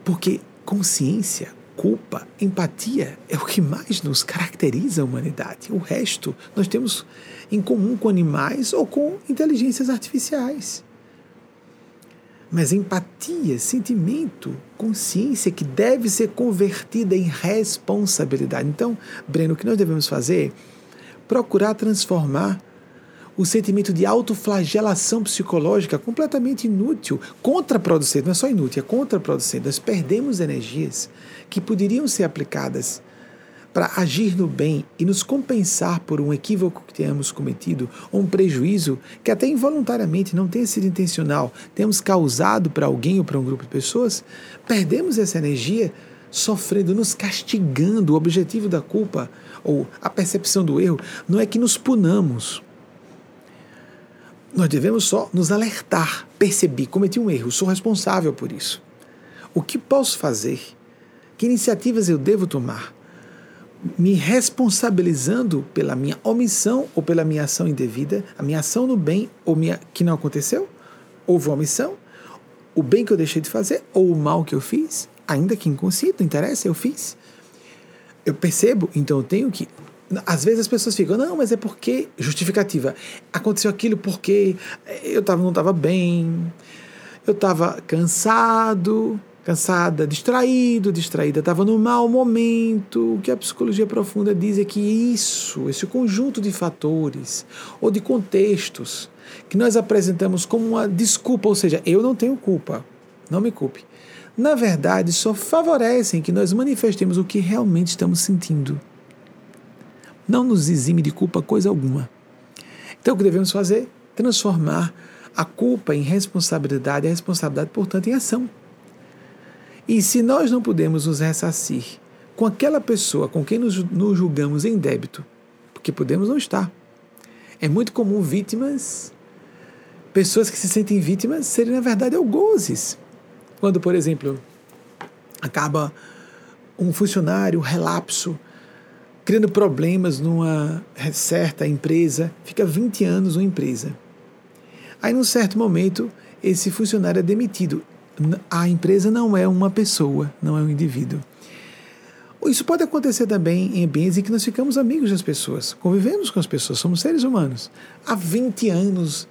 Porque consciência, culpa, empatia é o que mais nos caracteriza a humanidade. O resto nós temos em comum com animais ou com inteligências artificiais. Mas empatia, sentimento, consciência que deve ser convertida em responsabilidade. Então, Breno, o que nós devemos fazer procurar transformar o sentimento de autoflagelação psicológica completamente inútil, contraproducente, não é só inútil, é contraproducente. Nós perdemos energias que poderiam ser aplicadas para agir no bem e nos compensar por um equívoco que tenhamos cometido ou um prejuízo que até involuntariamente não tenha sido intencional, temos causado para alguém ou para um grupo de pessoas, perdemos essa energia sofrendo, nos castigando. O objetivo da culpa ou a percepção do erro não é que nos punamos. Nós devemos só nos alertar, perceber, cometi um erro, sou responsável por isso. O que posso fazer? Que iniciativas eu devo tomar? Me responsabilizando pela minha omissão ou pela minha ação indevida, a minha ação no bem ou minha, que não aconteceu? Houve omissão? O bem que eu deixei de fazer ou o mal que eu fiz? ainda que inconsciente, não interessa, eu fiz. Eu percebo, então eu tenho que. Às vezes as pessoas ficam, não, mas é porque. Justificativa. Aconteceu aquilo porque eu tava, não estava bem, eu estava cansado, cansada, distraído, distraída, estava no mau momento. O que a psicologia profunda diz é que isso, esse conjunto de fatores ou de contextos que nós apresentamos como uma desculpa, ou seja, eu não tenho culpa, não me culpe. Na verdade, só favorecem que nós manifestemos o que realmente estamos sentindo. Não nos exime de culpa coisa alguma. Então, o que devemos fazer? Transformar a culpa em responsabilidade, a responsabilidade, portanto, em ação. E se nós não podemos nos ressarcir com aquela pessoa com quem nos, nos julgamos em débito, porque podemos não estar. É muito comum vítimas, pessoas que se sentem vítimas, serem na verdade algozes. Quando, por exemplo, acaba um funcionário relapso, criando problemas numa certa empresa, fica 20 anos uma empresa. Aí, num certo momento, esse funcionário é demitido a empresa não é uma pessoa, não é um indivíduo. Isso pode acontecer também em ambientes em que nós ficamos amigos das pessoas, convivemos com as pessoas, somos seres humanos. Há 20 anos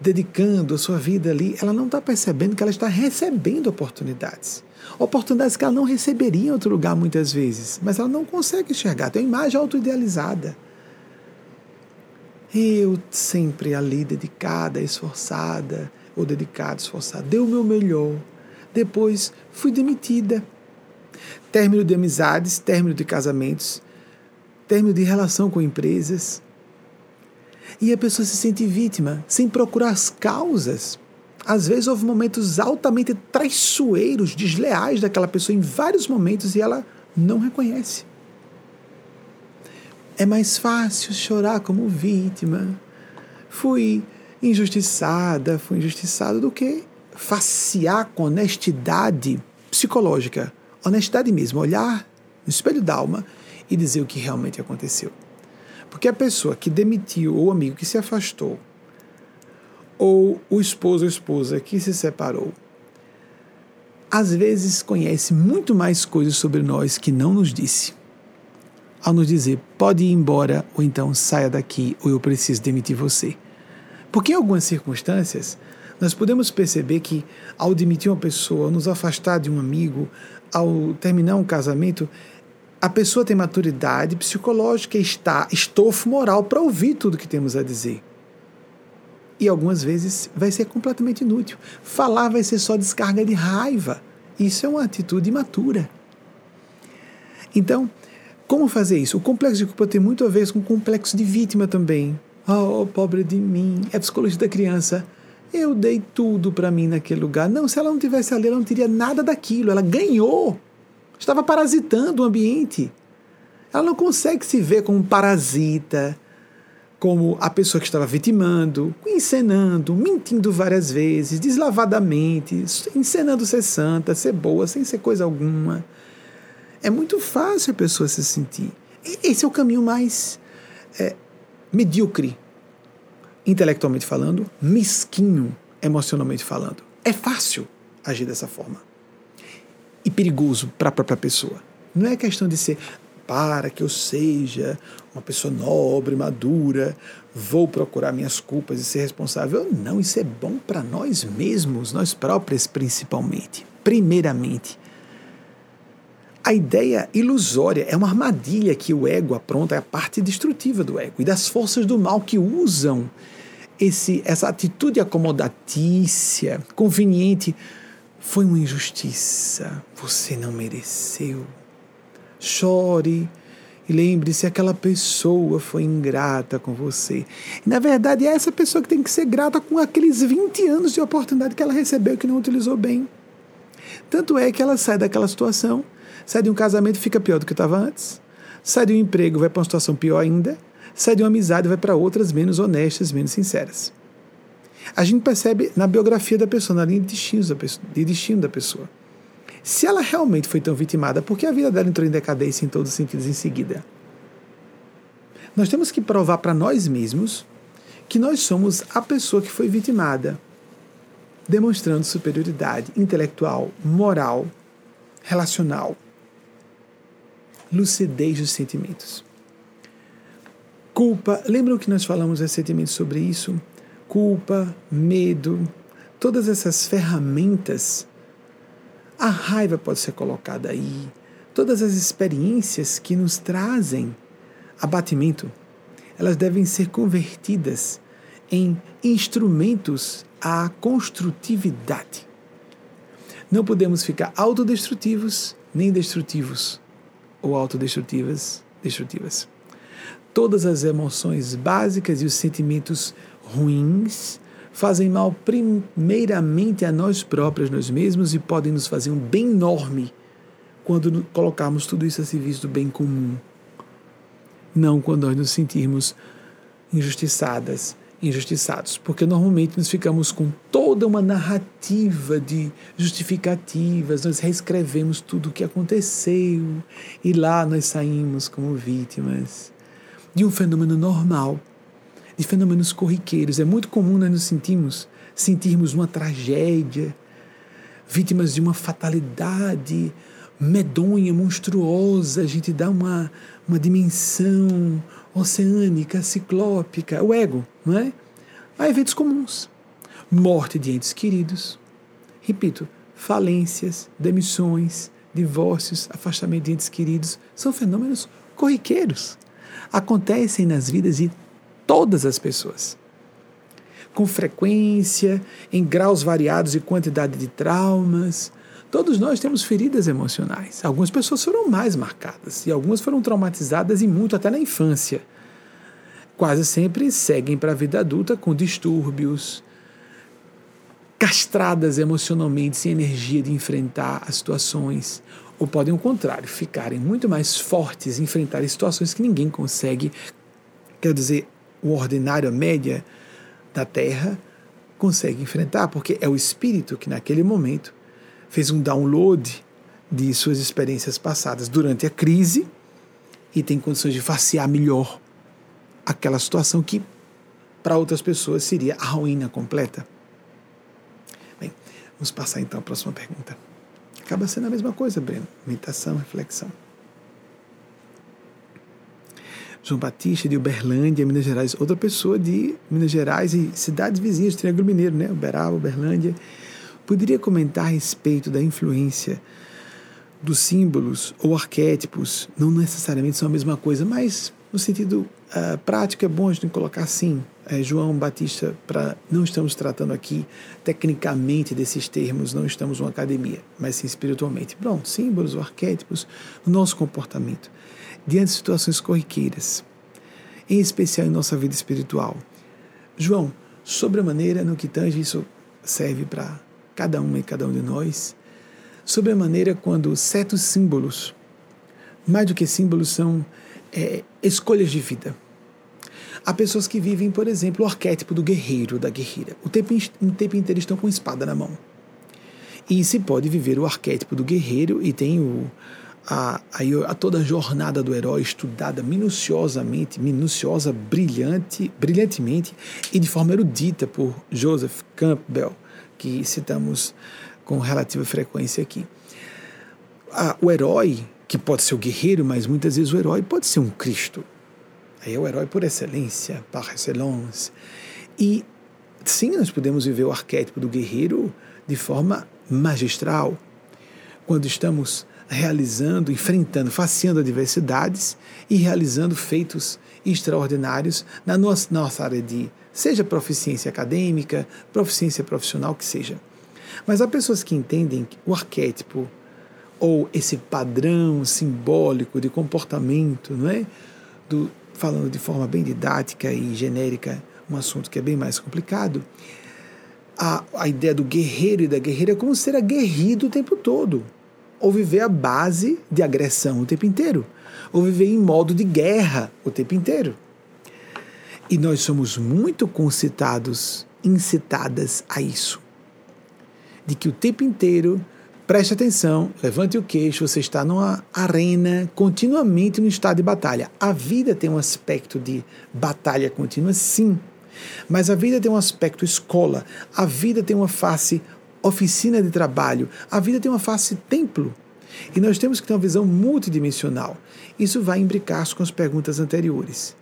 dedicando a sua vida ali, ela não está percebendo que ela está recebendo oportunidades. Oportunidades que ela não receberia em outro lugar muitas vezes, mas ela não consegue enxergar, tem uma imagem autoidealizada. Eu sempre ali dedicada, esforçada, ou dedicado, esforçado, dei o meu melhor. Depois fui demitida. Término de amizades, término de casamentos, término de relação com empresas. E a pessoa se sente vítima, sem procurar as causas. Às vezes houve momentos altamente traiçoeiros, desleais daquela pessoa em vários momentos e ela não reconhece. É mais fácil chorar como vítima. Fui injustiçada, fui injustiçado, do que facear com honestidade psicológica, honestidade mesmo, olhar no espelho da alma e dizer o que realmente aconteceu. Porque a pessoa que demitiu, ou o amigo que se afastou, ou o esposo ou esposa que se separou, às vezes conhece muito mais coisas sobre nós que não nos disse. Ao nos dizer, pode ir embora, ou então saia daqui, ou eu preciso demitir você. Porque em algumas circunstâncias, nós podemos perceber que ao demitir uma pessoa, ao nos afastar de um amigo, ao terminar um casamento, a pessoa tem maturidade psicológica e está estofo moral para ouvir tudo que temos a dizer. E algumas vezes vai ser completamente inútil. Falar vai ser só descarga de raiva. Isso é uma atitude imatura. Então, como fazer isso? O complexo de culpa tem muito a ver com o complexo de vítima também. Oh, pobre de mim. É psicologia da criança. Eu dei tudo para mim naquele lugar. Não, se ela não tivesse ali, ela não teria nada daquilo. Ela ganhou. Estava parasitando o ambiente. Ela não consegue se ver como um parasita, como a pessoa que estava vitimando, encenando, mentindo várias vezes, deslavadamente, encenando ser santa, ser boa, sem ser coisa alguma. É muito fácil a pessoa se sentir. Esse é o caminho mais é, medíocre, intelectualmente falando, mesquinho, emocionalmente falando. É fácil agir dessa forma. E perigoso para a própria pessoa. Não é questão de ser para que eu seja uma pessoa nobre, madura, vou procurar minhas culpas e ser responsável. Não, isso é bom para nós mesmos, nós próprios principalmente. Primeiramente, a ideia ilusória é uma armadilha que o ego apronta, é a parte destrutiva do ego e das forças do mal que usam esse, essa atitude acomodatícia, conveniente. Foi uma injustiça, você não mereceu. Chore e lembre-se: aquela pessoa foi ingrata com você. E, na verdade, é essa pessoa que tem que ser grata com aqueles 20 anos de oportunidade que ela recebeu que não utilizou bem. Tanto é que ela sai daquela situação Sai de um casamento fica pior do que estava antes. Sai de um emprego vai para uma situação pior ainda. Sai de uma amizade vai para outras menos honestas, menos sinceras. A gente percebe na biografia da pessoa, na linha de destino da pessoa. De destino da pessoa. Se ela realmente foi tão vitimada, por que a vida dela entrou em decadência em todos os sentidos em seguida? Nós temos que provar para nós mesmos que nós somos a pessoa que foi vitimada, demonstrando superioridade intelectual, moral, relacional, lucidez dos sentimentos. Culpa, lembram que nós falamos recentemente sobre isso? Culpa, medo, todas essas ferramentas. A raiva pode ser colocada aí, todas as experiências que nos trazem abatimento, elas devem ser convertidas em instrumentos à construtividade. Não podemos ficar autodestrutivos nem destrutivos ou autodestrutivas, destrutivas. Todas as emoções básicas e os sentimentos ruins fazem mal primeiramente a nós próprios, nós mesmos, e podem nos fazer um bem enorme quando colocarmos tudo isso a serviço do bem comum. Não quando nós nos sentirmos injustiçadas, injustiçados, porque normalmente nós ficamos com toda uma narrativa de justificativas, nós reescrevemos tudo o que aconteceu e lá nós saímos como vítimas de um fenômeno normal, de fenômenos corriqueiros. É muito comum nós nos sentimos, sentirmos uma tragédia, vítimas de uma fatalidade medonha, monstruosa, a gente dá uma, uma dimensão oceânica, ciclópica, o ego, não é? Há eventos comuns. Morte de entes queridos. Repito, falências, demissões, divórcios, afastamento de entes queridos são fenômenos corriqueiros. Acontecem nas vidas de todas as pessoas. Com frequência, em graus variados e quantidade de traumas, Todos nós temos feridas emocionais. Algumas pessoas foram mais marcadas e algumas foram traumatizadas e muito até na infância. Quase sempre seguem para a vida adulta com distúrbios, castradas emocionalmente, sem energia de enfrentar as situações. Ou podem, ao contrário, ficarem muito mais fortes em enfrentar situações que ninguém consegue. Quer dizer, o ordinário, a média da Terra, consegue enfrentar, porque é o espírito que naquele momento fez um download de suas experiências passadas durante a crise e tem condições de facear melhor aquela situação que para outras pessoas seria a ruína completa. Bem, vamos passar então à próxima pergunta. Acaba sendo a mesma coisa, Breno. Meditação, reflexão. João Batista de Uberlândia, Minas Gerais, outra pessoa de Minas Gerais e cidades vizinhas, Triângulo Mineiro, né? Uberaba, Uberlândia poderia comentar a respeito da influência dos símbolos ou arquétipos, não necessariamente são a mesma coisa, mas no sentido uh, prático é bom a gente colocar assim. É, João Batista, para não estamos tratando aqui tecnicamente desses termos, não estamos uma academia, mas sim espiritualmente. Bom, símbolos ou arquétipos no nosso comportamento, diante de situações corriqueiras, em especial em nossa vida espiritual. João, sobre a maneira no que tange isso serve para cada uma e cada um de nós, sobre a maneira quando certos símbolos, mais do que símbolos, são é, escolhas de vida. Há pessoas que vivem, por exemplo, o arquétipo do guerreiro, da guerreira. O tempo, o tempo inteiro estão com espada na mão. E se pode viver o arquétipo do guerreiro e tem o, a, a, a, toda a jornada do herói estudada minuciosamente, minuciosa, brilhante, brilhantemente e de forma erudita por Joseph Campbell, que citamos com relativa frequência aqui. O herói, que pode ser o guerreiro, mas muitas vezes o herói pode ser um Cristo. Aí é o herói por excelência, par excellence. E sim, nós podemos viver o arquétipo do guerreiro de forma magistral, quando estamos realizando, enfrentando, faceando adversidades e realizando feitos extraordinários na nossa, área de seja proficiência acadêmica, proficiência profissional, que seja. Mas há pessoas que entendem o arquétipo ou esse padrão simbólico de comportamento, não é? Do, falando de forma bem didática e genérica, um assunto que é bem mais complicado, a, a ideia do guerreiro e da guerreira é como ser aguerrido o tempo todo, ou viver à base de agressão o tempo inteiro, ou viver em modo de guerra o tempo inteiro. E nós somos muito concitados, incitadas a isso. De que o tempo inteiro, preste atenção, levante o queixo, você está numa arena, continuamente no estado de batalha. A vida tem um aspecto de batalha contínua, sim. Mas a vida tem um aspecto escola, a vida tem uma face oficina de trabalho, a vida tem uma face templo. E nós temos que ter uma visão multidimensional. Isso vai imbricar com as perguntas anteriores.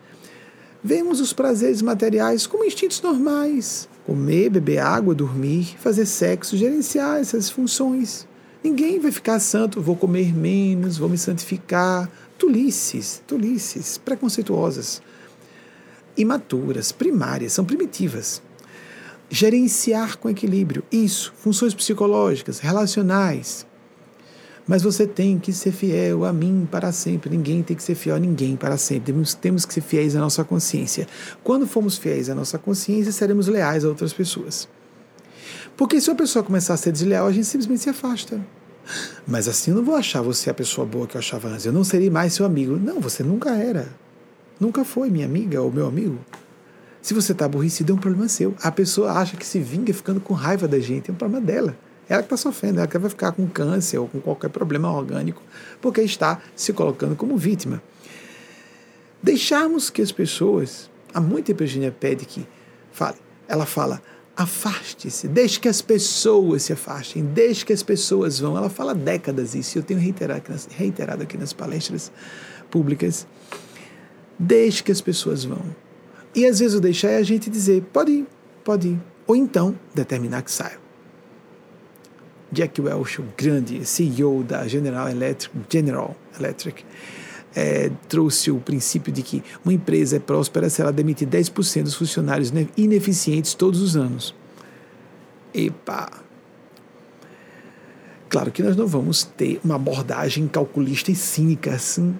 Vemos os prazeres materiais como instintos normais: comer, beber água, dormir, fazer sexo, gerenciar essas funções. Ninguém vai ficar santo, vou comer menos, vou me santificar. Tolices, tolices, preconceituosas, imaturas, primárias, são primitivas. Gerenciar com equilíbrio, isso, funções psicológicas, relacionais, mas você tem que ser fiel a mim para sempre. Ninguém tem que ser fiel a ninguém para sempre. Temos, temos que ser fiéis à nossa consciência. Quando formos fiéis à nossa consciência, seremos leais a outras pessoas. Porque se uma pessoa começar a ser desleal, a gente simplesmente se afasta. Mas assim eu não vou achar você a pessoa boa que eu achava antes. Eu não serei mais seu amigo. Não, você nunca era. Nunca foi minha amiga ou meu amigo. Se você está aborrecido, é um problema seu. A pessoa acha que se vinga ficando com raiva da gente, é um problema dela. Ela que está sofrendo, ela que vai ficar com câncer ou com qualquer problema orgânico, porque está se colocando como vítima. Deixarmos que as pessoas, há muito tempo a Virginia pede que fale, ela fala, afaste-se, deixe que as pessoas se afastem, deixe que as pessoas vão. Ela fala décadas isso, eu tenho reiterado aqui nas, reiterado aqui nas palestras públicas. Deixe que as pessoas vão. E às vezes o deixar é a gente dizer, pode ir, pode ir. Ou então determinar que saia. Jack Welch, o grande CEO da General Electric, General Electric é, trouxe o princípio de que uma empresa é próspera se ela demitir 10% dos funcionários ineficientes todos os anos. Epa! Claro que nós não vamos ter uma abordagem calculista e cínica assim.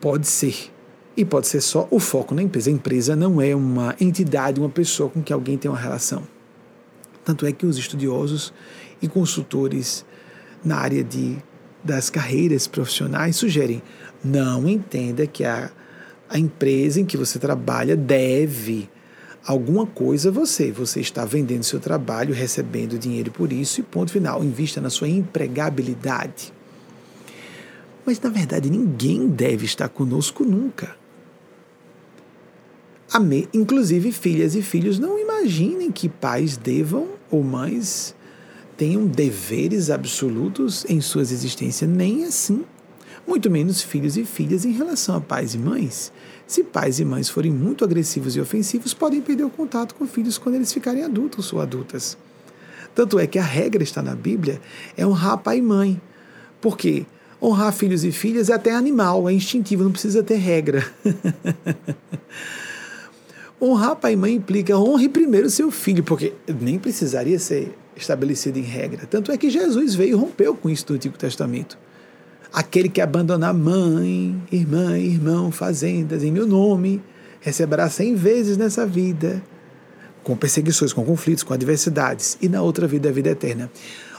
Pode ser. E pode ser só o foco na empresa. A empresa não é uma entidade, uma pessoa com que alguém tem uma relação. Tanto é que os estudiosos e consultores na área de, das carreiras profissionais sugerem não entenda que a, a empresa em que você trabalha deve alguma coisa a você. Você está vendendo seu trabalho, recebendo dinheiro por isso e ponto final. Invista na sua empregabilidade. Mas na verdade ninguém deve estar conosco nunca. Inclusive filhas e filhos não imaginem que pais devam ou mães tenham deveres absolutos em suas existências, nem assim. Muito menos filhos e filhas em relação a pais e mães. Se pais e mães forem muito agressivos e ofensivos, podem perder o contato com filhos quando eles ficarem adultos ou adultas. Tanto é que a regra está na Bíblia é honrar pai e mãe. Porque honrar filhos e filhas é até animal, é instintivo, não precisa ter regra. honrar pai e mãe implica honre primeiro seu filho, porque nem precisaria ser estabelecido em regra. Tanto é que Jesus veio e rompeu com isso do Antigo Testamento. Aquele que abandonar mãe, irmã, irmão, fazendas em meu nome, receberá cem vezes nessa vida, com perseguições, com conflitos, com adversidades, e na outra vida a vida eterna.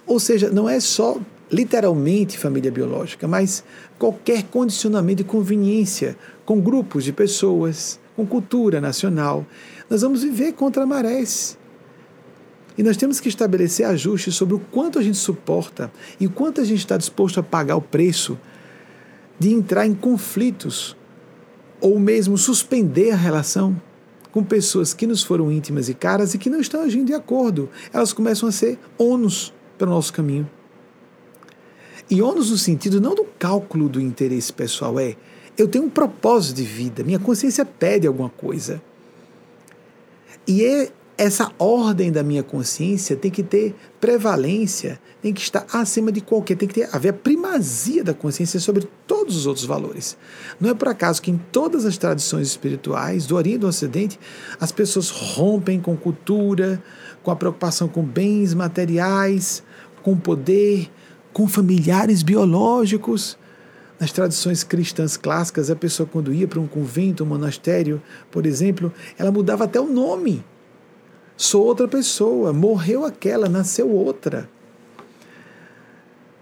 Ou seja, não é só literalmente família biológica, mas qualquer condicionamento de conveniência com grupos de pessoas, com cultura nacional. Nós vamos viver contra marés. E nós temos que estabelecer ajustes sobre o quanto a gente suporta e quanto a gente está disposto a pagar o preço de entrar em conflitos ou mesmo suspender a relação com pessoas que nos foram íntimas e caras e que não estão agindo de acordo. Elas começam a ser ônus para o nosso caminho. E ônus no sentido não do cálculo do interesse pessoal, é eu tenho um propósito de vida, minha consciência pede alguma coisa. E é essa ordem da minha consciência tem que ter prevalência, tem que estar acima de qualquer, tem que ter, haver a primazia da consciência sobre todos os outros valores. Não é por acaso que em todas as tradições espirituais, do Oriente e do Ocidente, as pessoas rompem com cultura, com a preocupação com bens materiais, com poder, com familiares biológicos. Nas tradições cristãs clássicas, a pessoa, quando ia para um convento, um monastério, por exemplo, ela mudava até o nome Sou outra pessoa, morreu aquela, nasceu outra.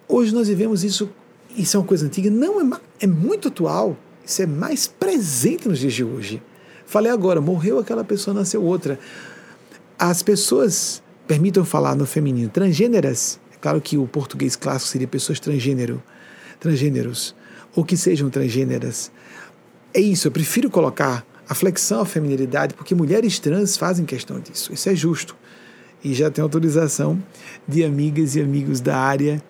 Hoje nós vivemos isso, isso é uma coisa antiga, não é, é muito atual, isso é mais presente nos dias de hoje. Falei agora, morreu aquela pessoa, nasceu outra. As pessoas, permitam falar no feminino, transgêneras, é claro que o português clássico seria pessoas transgênero, transgêneros, ou que sejam transgêneras. É isso, eu prefiro colocar a flexão à feminilidade, porque mulheres trans fazem questão disso. Isso é justo. E já tem autorização de amigas e amigos da área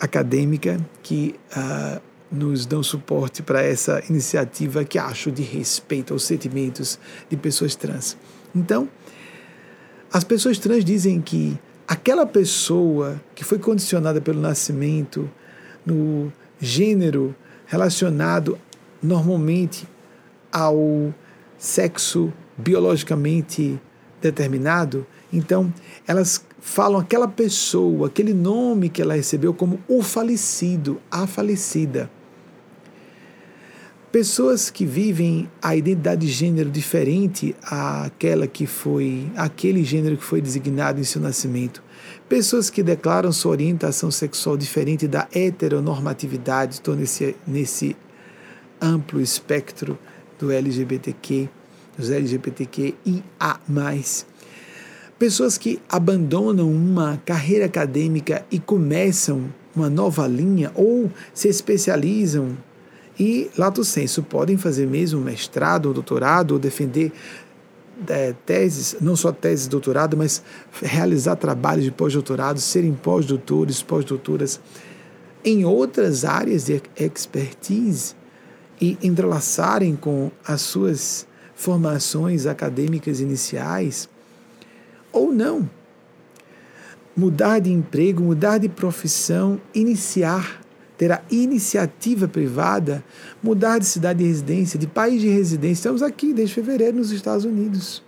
acadêmica que uh, nos dão suporte para essa iniciativa que acho de respeito aos sentimentos de pessoas trans. Então, as pessoas trans dizem que aquela pessoa que foi condicionada pelo nascimento no gênero relacionado normalmente ao sexo biologicamente determinado, então elas falam aquela pessoa, aquele nome que ela recebeu como o falecido, a falecida. Pessoas que vivem a identidade de gênero diferente àquela que foi, aquele gênero que foi designado em seu nascimento. Pessoas que declaram sua orientação sexual diferente da heteronormatividade, estou nesse, nesse amplo espectro do LGBTQ, dos LGBTQIA. Pessoas que abandonam uma carreira acadêmica e começam uma nova linha ou se especializam e, lato senso, podem fazer mesmo mestrado ou doutorado ou defender é, teses, não só teses doutorado, mas realizar trabalhos de pós-doutorado, serem pós-doutores, pós-doutoras em outras áreas de expertise e entrelaçarem com as suas formações acadêmicas iniciais, ou não. Mudar de emprego, mudar de profissão, iniciar ter a iniciativa privada, mudar de cidade de residência, de país de residência. Estamos aqui desde fevereiro nos Estados Unidos.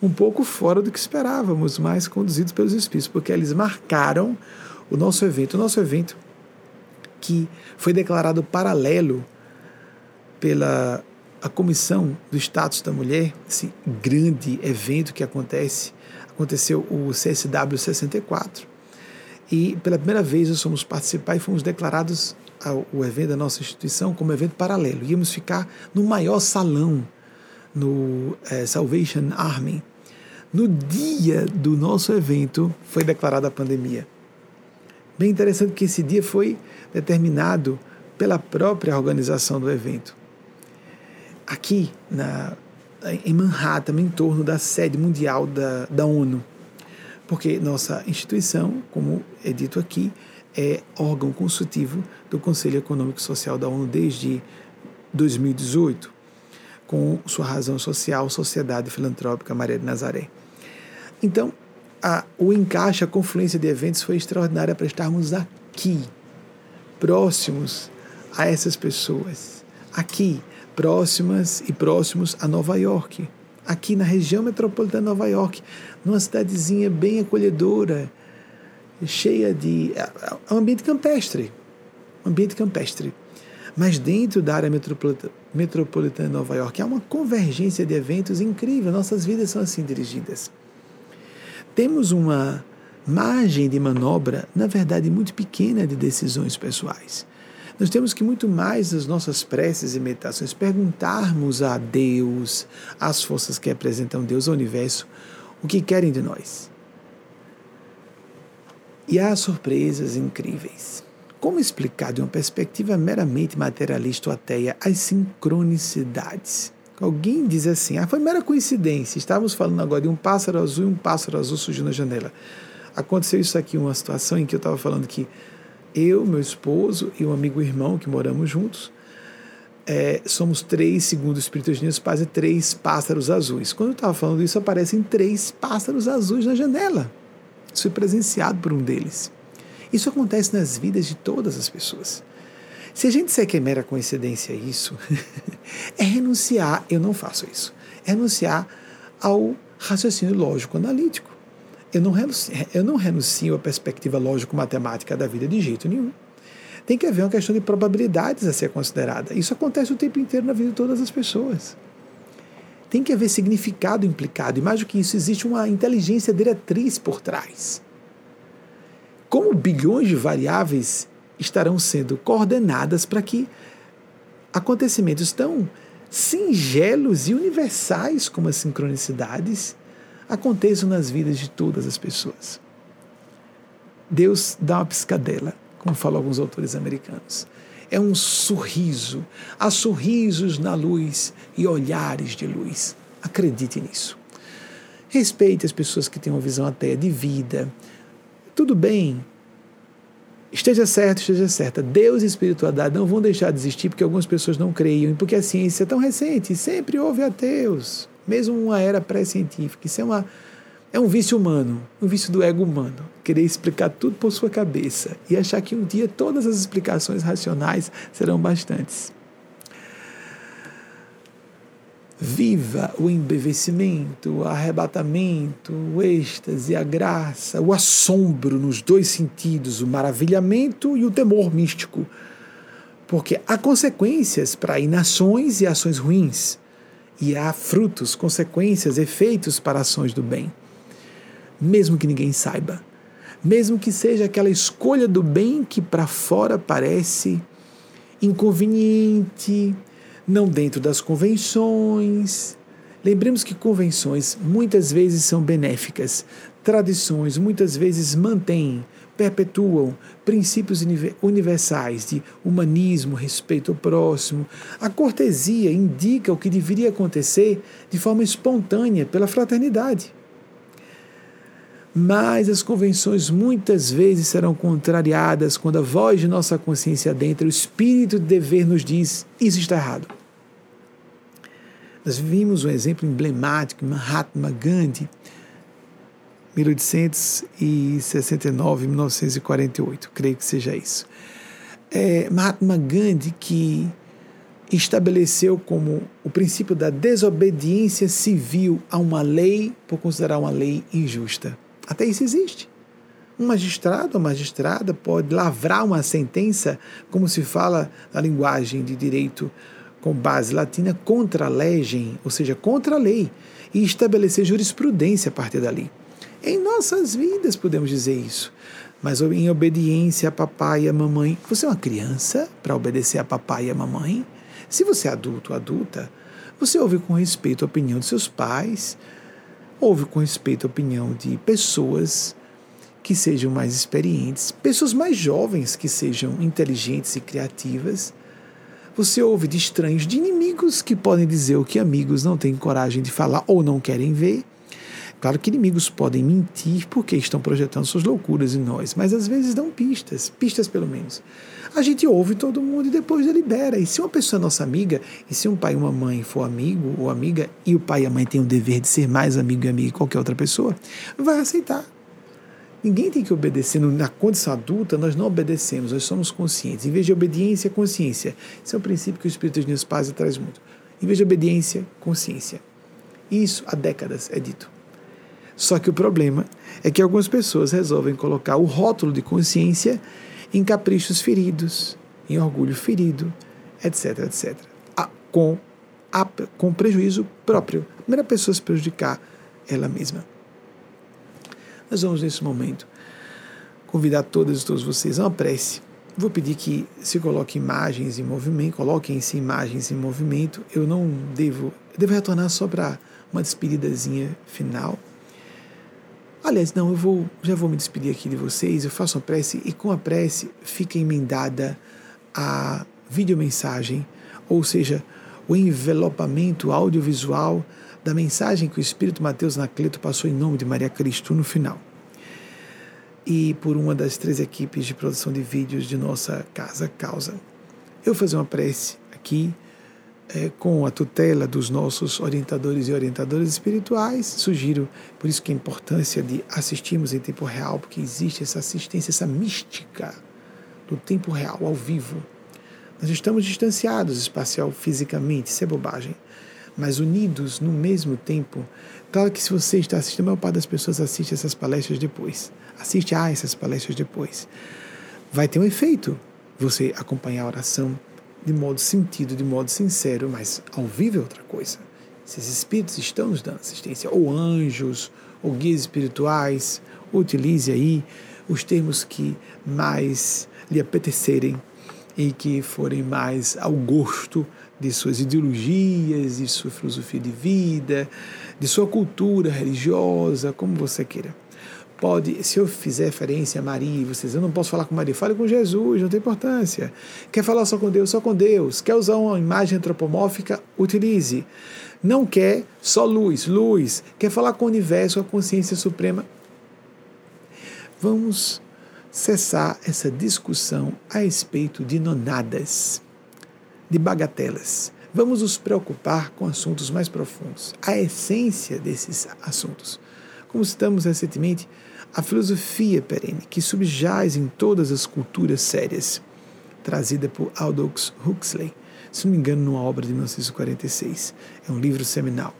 Um pouco fora do que esperávamos, mas conduzidos pelos Espíritos, porque eles marcaram o nosso evento. O nosso evento, que foi declarado paralelo pela a Comissão do Status da Mulher, esse grande evento que acontece, aconteceu o CSW 64 e pela primeira vez nós fomos participar e fomos declarados o evento da nossa instituição como evento paralelo. Íamos ficar no maior salão no é, Salvation Army. No dia do nosso evento foi declarada a pandemia. Bem interessante que esse dia foi determinado pela própria organização do evento. Aqui na, em Manhattan, em torno da sede mundial da, da ONU porque nossa instituição, como é dito aqui, é órgão consultivo do Conselho Econômico e Social da ONU desde 2018, com sua razão social, Sociedade Filantrópica Maria de Nazaré. Então, a, o encaixe, a confluência de eventos foi extraordinária para estarmos aqui, próximos a essas pessoas, aqui, próximas e próximos a Nova York, aqui na região metropolitana de Nova York, numa cidadezinha bem acolhedora, cheia de. É, é um ambiente campestre. Um ambiente campestre. Mas dentro da área metropolitana, de Nova York há uma convergência de eventos incrível. Nossas vidas são assim dirigidas. Temos uma margem de manobra, na verdade, muito pequena de decisões pessoais. Nós temos que, muito mais nas nossas preces e meditações, perguntarmos a Deus, às forças que representam Deus, ao universo, o que querem de nós. E há surpresas incríveis. Como explicar de uma perspectiva meramente materialista ou ateia as sincronicidades? Alguém diz assim: ah, foi mera coincidência. Estávamos falando agora de um pássaro azul e um pássaro azul surgiu na janela. Aconteceu isso aqui, uma situação em que eu estava falando que eu, meu esposo e um amigo irmão que moramos juntos, é, somos três, segundo o Espírito de Deus, quase três pássaros azuis. Quando eu estava falando isso, aparecem três pássaros azuis na janela. Isso foi presenciado por um deles. Isso acontece nas vidas de todas as pessoas. Se a gente disser que é mera coincidência isso, é renunciar, eu não faço isso, é renunciar ao raciocínio lógico analítico. Eu não, renuncio, eu não renuncio à perspectiva lógico-matemática da vida de jeito nenhum. Tem que haver uma questão de probabilidades a ser considerada. Isso acontece o tempo inteiro na vida de todas as pessoas. Tem que haver significado implicado, e mais do que isso, existe uma inteligência diretriz por trás. Como bilhões de variáveis estarão sendo coordenadas para que acontecimentos tão singelos e universais como as sincronicidades aconteçam nas vidas de todas as pessoas. Deus dá uma piscadela, como falam alguns autores americanos. É um sorriso. Há sorrisos na luz e olhares de luz. Acredite nisso. Respeite as pessoas que têm uma visão ateia de vida. Tudo bem. Esteja certo, esteja certa. Deus e espiritualidade não vão deixar de existir porque algumas pessoas não creiam, porque a ciência é tão recente, sempre houve ateus, mesmo uma era pré-científica. Isso é, uma, é um vício humano, um vício do ego humano. Querer explicar tudo por sua cabeça e achar que um dia todas as explicações racionais serão bastantes. Viva o embevecimento, o arrebatamento, o êxtase, a graça, o assombro nos dois sentidos, o maravilhamento e o temor místico. Porque há consequências para inações e ações ruins, e há frutos, consequências, efeitos para ações do bem. Mesmo que ninguém saiba, mesmo que seja aquela escolha do bem que para fora parece inconveniente, não dentro das convenções. Lembremos que convenções muitas vezes são benéficas, tradições muitas vezes mantêm, perpetuam princípios universais de humanismo, respeito ao próximo. A cortesia indica o que deveria acontecer de forma espontânea pela fraternidade. Mas as convenções muitas vezes serão contrariadas quando a voz de nossa consciência dentro, o espírito de dever, nos diz: isso está errado. Nós vimos um exemplo emblemático, Mahatma Gandhi, 1869, 1948, creio que seja isso. É, Mahatma Gandhi que estabeleceu como o princípio da desobediência civil a uma lei por considerar uma lei injusta. Até isso existe. Um magistrado ou magistrada pode lavrar uma sentença, como se fala na linguagem de direito com base latina, contra legem, ou seja, contra a lei, e estabelecer jurisprudência a partir dali. Em nossas vidas podemos dizer isso, mas em obediência a papai e a mamãe. Você é uma criança para obedecer a papai e a mamãe? Se você é adulto ou adulta, você ouve com respeito a opinião de seus pais, ouve com respeito a opinião de pessoas que sejam mais experientes, pessoas mais jovens que sejam inteligentes e criativas. Você ouve de estranhos, de inimigos que podem dizer o que amigos não têm coragem de falar ou não querem ver. Claro que inimigos podem mentir porque estão projetando suas loucuras em nós, mas às vezes dão pistas, pistas pelo menos. A gente ouve todo mundo e depois delibera. E se uma pessoa é nossa amiga, e se um pai e uma mãe for amigo ou amiga, e o pai e a mãe têm o dever de ser mais amigo e amiga que qualquer outra pessoa, vai aceitar. Ninguém tem que obedecer. Na condição adulta, nós não obedecemos, nós somos conscientes. Em vez de obediência, consciência. Esse é um princípio que o Espírito de Deus Paz traz muito. Em vez de obediência, consciência. Isso há décadas é dito. Só que o problema é que algumas pessoas resolvem colocar o rótulo de consciência em caprichos feridos, em orgulho ferido, etc, etc. A, com, a, com prejuízo próprio. A primeira pessoa se prejudicar ela mesma. Nós vamos, nesse momento, convidar todas e todos vocês a uma prece. Vou pedir que se coloque imagens em movimento, coloquem-se imagens em movimento. Eu não devo, devo retornar só para uma despedidazinha final. Aliás, não, eu vou, já vou me despedir aqui de vocês. Eu faço uma prece e com a prece fica emendada a videomensagem, ou seja, o envelopamento audiovisual da mensagem que o Espírito Mateus Nacleto passou em nome de Maria Cristo no final. E por uma das três equipes de produção de vídeos de nossa Casa Causa. Eu vou fazer uma prece aqui é, com a tutela dos nossos orientadores e orientadoras espirituais. Sugiro, por isso que a importância de assistirmos em tempo real, porque existe essa assistência, essa mística do tempo real, ao vivo. Nós estamos distanciados espacial fisicamente, isso é bobagem, mas unidos no mesmo tempo. Claro que se você está assistindo, a maior parte das pessoas assiste essas palestras depois. Assiste a essas palestras depois. Vai ter um efeito você acompanhar a oração, de modo sentido, de modo sincero, mas ao vivo é outra coisa. Esses espíritos estão nos dando assistência, ou anjos, ou guias espirituais, utilize aí os termos que mais lhe apetecerem e que forem mais ao gosto de suas ideologias, de sua filosofia de vida, de sua cultura religiosa, como você queira pode, se eu fizer referência a Maria, vocês, eu não posso falar com Maria, fale com Jesus, não tem importância. Quer falar só com Deus, só com Deus. Quer usar uma imagem antropomórfica, utilize. Não quer, só luz, luz. Quer falar com o universo, a consciência suprema. Vamos cessar essa discussão a respeito de nonadas, de bagatelas. Vamos nos preocupar com assuntos mais profundos, a essência desses assuntos. Como citamos recentemente, a filosofia perene que subjaz em todas as culturas sérias, trazida por Aldous Huxley, se não me engano, numa obra de 1946. É um livro seminal.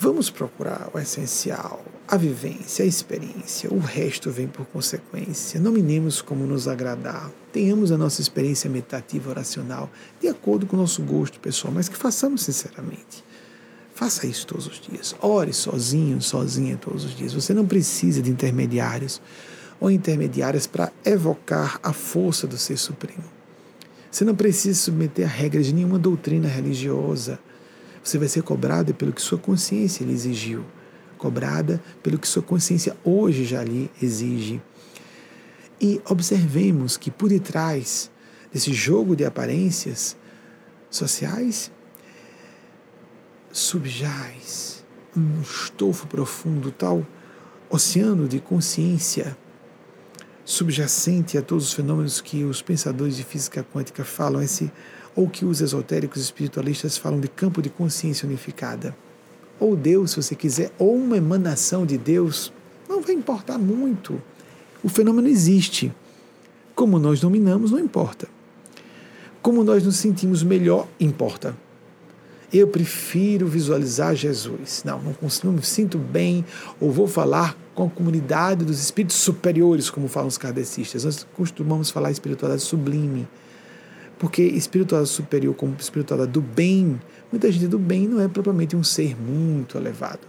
Vamos procurar o essencial, a vivência, a experiência, o resto vem por consequência. Não minemos como nos agradar. Tenhamos a nossa experiência meditativa oracional de acordo com o nosso gosto pessoal, mas que façamos sinceramente. Faça isso todos os dias. Ore sozinho, sozinha todos os dias. Você não precisa de intermediários ou intermediárias para evocar a força do Ser Supremo. Você não precisa submeter a regras de nenhuma doutrina religiosa você vai ser cobrado pelo que sua consciência lhe exigiu, cobrada pelo que sua consciência hoje já lhe exige. E observemos que por detrás desse jogo de aparências sociais subjaz um estofo profundo, tal oceano de consciência subjacente a todos os fenômenos que os pensadores de física quântica falam, esse ou que os esotéricos espiritualistas falam de campo de consciência unificada. Ou Deus, se você quiser, ou uma emanação de Deus, não vai importar muito. O fenômeno existe. Como nós dominamos, não importa. Como nós nos sentimos melhor, importa. Eu prefiro visualizar Jesus. Não, não, não me sinto bem, ou vou falar com a comunidade dos espíritos superiores, como falam os kardecistas. Nós costumamos falar espiritualidade sublime porque espiritualidade superior como espiritualidade do bem, muita gente do bem não é propriamente um ser muito elevado.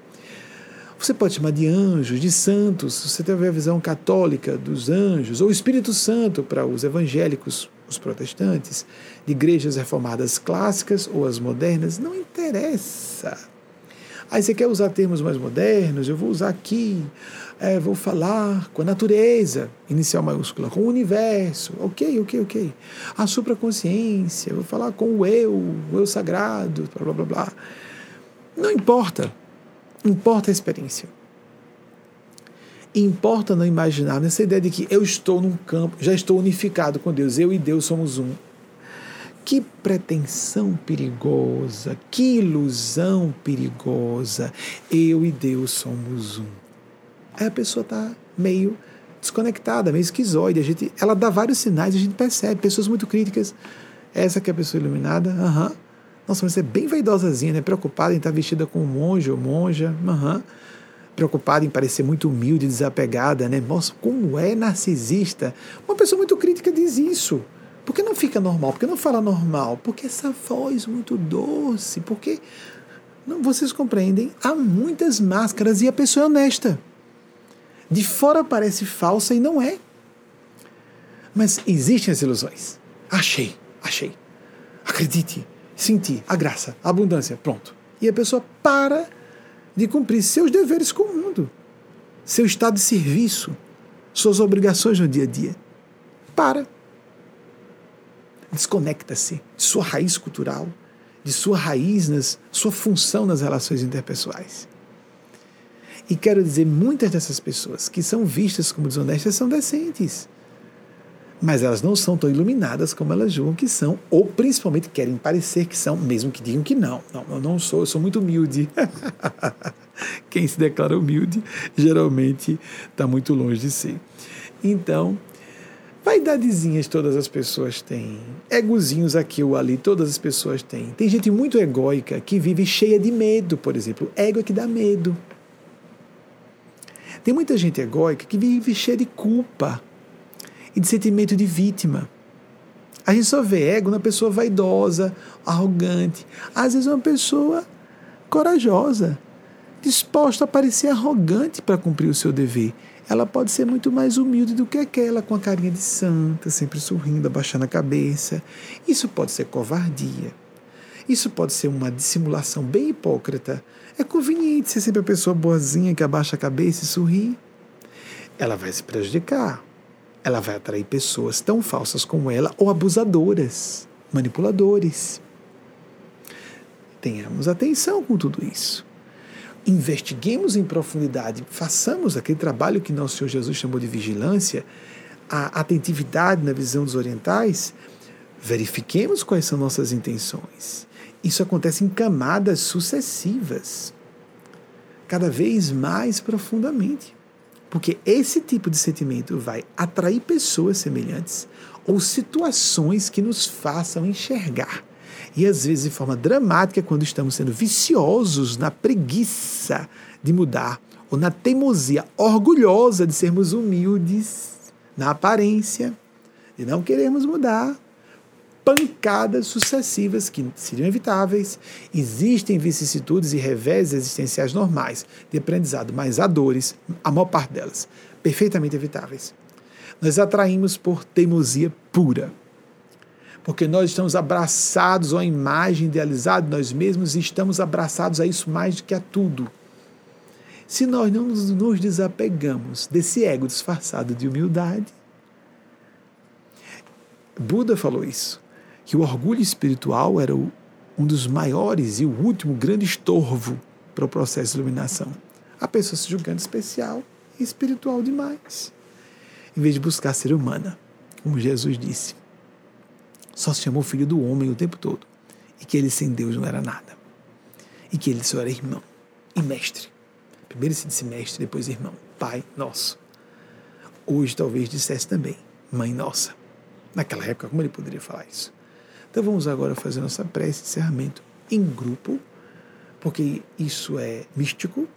Você pode chamar de anjos, de santos, você teve a visão católica dos anjos, ou Espírito Santo para os evangélicos, os protestantes, de igrejas reformadas clássicas ou as modernas, não interessa. Aí você quer usar termos mais modernos, eu vou usar aqui é, vou falar com a natureza, inicial maiúscula, com o universo, ok, ok, ok. A supraconsciência, vou falar com o eu, o eu sagrado, blá blá blá blá. Não importa, importa a experiência. Importa não imaginar nessa ideia de que eu estou num campo, já estou unificado com Deus, eu e Deus somos um. Que pretensão perigosa, que ilusão perigosa. Eu e Deus somos um. Aí a pessoa está meio desconectada, meio esquizoide. A gente, ela dá vários sinais, a gente percebe. Pessoas muito críticas. Essa que é a pessoa iluminada, aham. Uhum. Nossa, mas é bem vaidosazinha, né? Preocupada em estar vestida como monge ou monja, aham. Uhum. Preocupada em parecer muito humilde, desapegada, né? Nossa, como é narcisista. Uma pessoa muito crítica diz isso. Por que não fica normal? Por que não fala normal? Porque essa voz muito doce, porque não, vocês compreendem, há muitas máscaras e a pessoa é honesta. De fora parece falsa e não é. Mas existem as ilusões. Achei, achei. Acredite, senti a graça, a abundância, pronto. E a pessoa para de cumprir seus deveres com o mundo, seu estado de serviço, suas obrigações no dia a dia. Para. Desconecta-se de sua raiz cultural, de sua raiz, nas, sua função nas relações interpessoais. E quero dizer, muitas dessas pessoas que são vistas como desonestas são decentes. Mas elas não são tão iluminadas como elas julgam que são, ou principalmente querem parecer que são, mesmo que digam que não. Não, eu não sou, eu sou muito humilde. Quem se declara humilde geralmente está muito longe de ser. Então, vaidadezinhas todas as pessoas têm, egozinhos aqui ou ali todas as pessoas têm. Tem gente muito egóica que vive cheia de medo, por exemplo. Ego é que dá medo. Tem muita gente egóica que vive cheia de culpa e de sentimento de vítima. A gente só vê ego na pessoa vaidosa, arrogante. Às vezes, uma pessoa corajosa, disposta a parecer arrogante para cumprir o seu dever. Ela pode ser muito mais humilde do que aquela com a carinha de santa, sempre sorrindo, abaixando a cabeça. Isso pode ser covardia. Isso pode ser uma dissimulação bem hipócrita é conveniente ser sempre a pessoa boazinha que abaixa a cabeça e sorri. Ela vai se prejudicar. Ela vai atrair pessoas tão falsas como ela ou abusadoras, manipuladores. Tenhamos atenção com tudo isso. Investiguemos em profundidade, façamos aquele trabalho que nosso Senhor Jesus chamou de vigilância, a atentividade na visão dos orientais, verifiquemos quais são nossas intenções. Isso acontece em camadas sucessivas, cada vez mais profundamente. Porque esse tipo de sentimento vai atrair pessoas semelhantes ou situações que nos façam enxergar. E às vezes de forma dramática, quando estamos sendo viciosos na preguiça de mudar, ou na teimosia orgulhosa de sermos humildes, na aparência, de não queremos mudar, pancadas sucessivas que seriam evitáveis. Existem vicissitudes e revés existenciais normais de aprendizado, mas há dores, a maior parte delas, perfeitamente evitáveis. Nós atraímos por teimosia pura. Porque nós estamos abraçados uma imagem idealizada de nós mesmos e estamos abraçados a isso mais do que a tudo. Se nós não nos desapegamos desse ego disfarçado de humildade, Buda falou isso, que o orgulho espiritual era o, um dos maiores e o último grande estorvo para o processo de iluminação. A pessoa se julgando especial e espiritual demais, em vez de buscar ser humana, como Jesus disse. Só se chamou filho do homem o tempo todo, e que ele sem Deus não era nada, e que ele só era irmão e mestre. Primeiro se disse mestre, depois irmão, pai nosso. Hoje talvez dissesse também mãe nossa. Naquela época, como ele poderia falar isso? Então vamos agora fazer nossa prece de encerramento em grupo, porque isso é místico.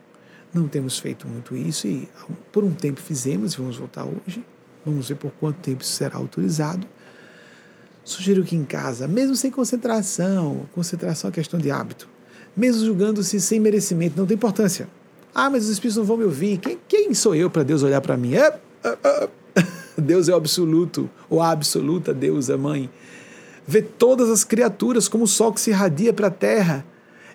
Não temos feito muito isso e por um tempo fizemos vamos voltar hoje. Vamos ver por quanto tempo isso será autorizado. Sugiro que em casa, mesmo sem concentração, concentração é questão de hábito, mesmo julgando-se sem merecimento, não tem importância. Ah, mas os espíritos não vão me ouvir. Quem, quem sou eu para Deus olhar para mim? É, é, é, Deus é o absoluto, ou a absoluta Deus, a mãe. Vê todas as criaturas como o sol que se irradia para a terra.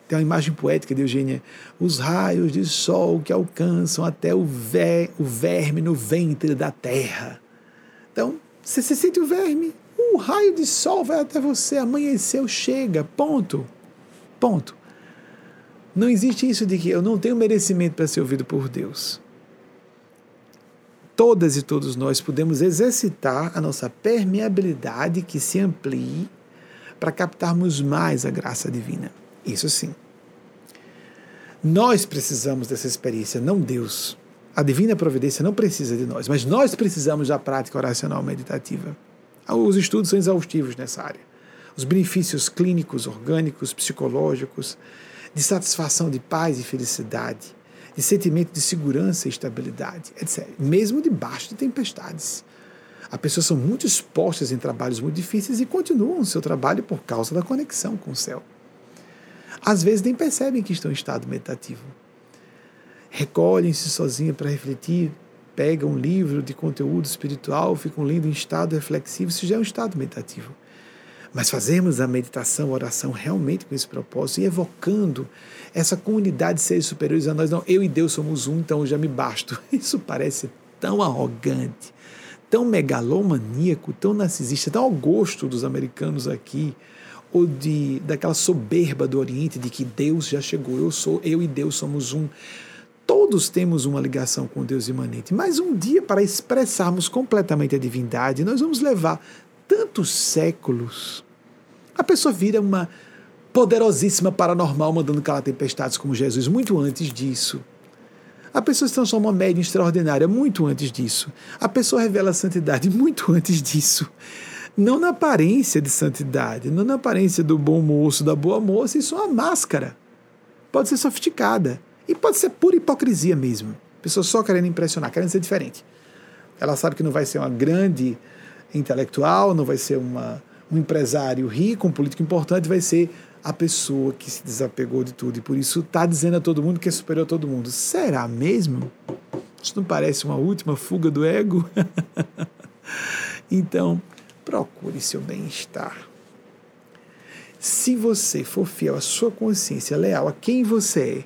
Tem uma imagem poética de Eugênia. Os raios de sol que alcançam até o, o verme no ventre da terra. Então, você, você sente o verme. O raio de sol vai até você, amanheceu, chega, ponto. Ponto. Não existe isso de que eu não tenho merecimento para ser ouvido por Deus. Todas e todos nós podemos exercitar a nossa permeabilidade que se amplie para captarmos mais a graça divina. Isso sim. Nós precisamos dessa experiência, não Deus. A divina providência não precisa de nós, mas nós precisamos da prática oracional meditativa. Os estudos são exaustivos nessa área. Os benefícios clínicos, orgânicos, psicológicos, de satisfação de paz e felicidade, de sentimento de segurança e estabilidade, etc. Mesmo debaixo de tempestades. As pessoas são muito expostas em trabalhos muito difíceis e continuam o seu trabalho por causa da conexão com o céu. Às vezes nem percebem que estão em estado meditativo. Recolhem-se sozinhos para refletir, pegam um livro de conteúdo espiritual, ficam lendo em estado reflexivo, isso já é um estado meditativo. Mas fazemos a meditação, a oração realmente com esse propósito e evocando essa comunidade de seres superiores a nós. Não, eu e Deus somos um, então eu já me basto. Isso parece tão arrogante, tão megalomaníaco, tão narcisista, tão ao gosto dos americanos aqui, ou de daquela soberba do Oriente de que Deus já chegou, eu sou, eu e Deus somos um. Todos temos uma ligação com Deus imanente, mas um dia, para expressarmos completamente a divindade, nós vamos levar tantos séculos. A pessoa vira uma poderosíssima paranormal mandando calar tempestades como Jesus, muito antes disso. A pessoa se transforma uma média extraordinária muito antes disso. A pessoa revela a santidade muito antes disso. Não na aparência de santidade, não na aparência do bom moço, da boa moça, isso é uma máscara. Pode ser sofisticada. E pode ser pura hipocrisia mesmo. A pessoa só querendo impressionar, querendo ser diferente. Ela sabe que não vai ser uma grande intelectual, não vai ser uma, um empresário rico, um político importante, vai ser a pessoa que se desapegou de tudo e por isso está dizendo a todo mundo que é superior a todo mundo. Será mesmo? Isso não parece uma última fuga do ego? então, procure seu bem-estar. Se você for fiel à sua consciência, leal a quem você é,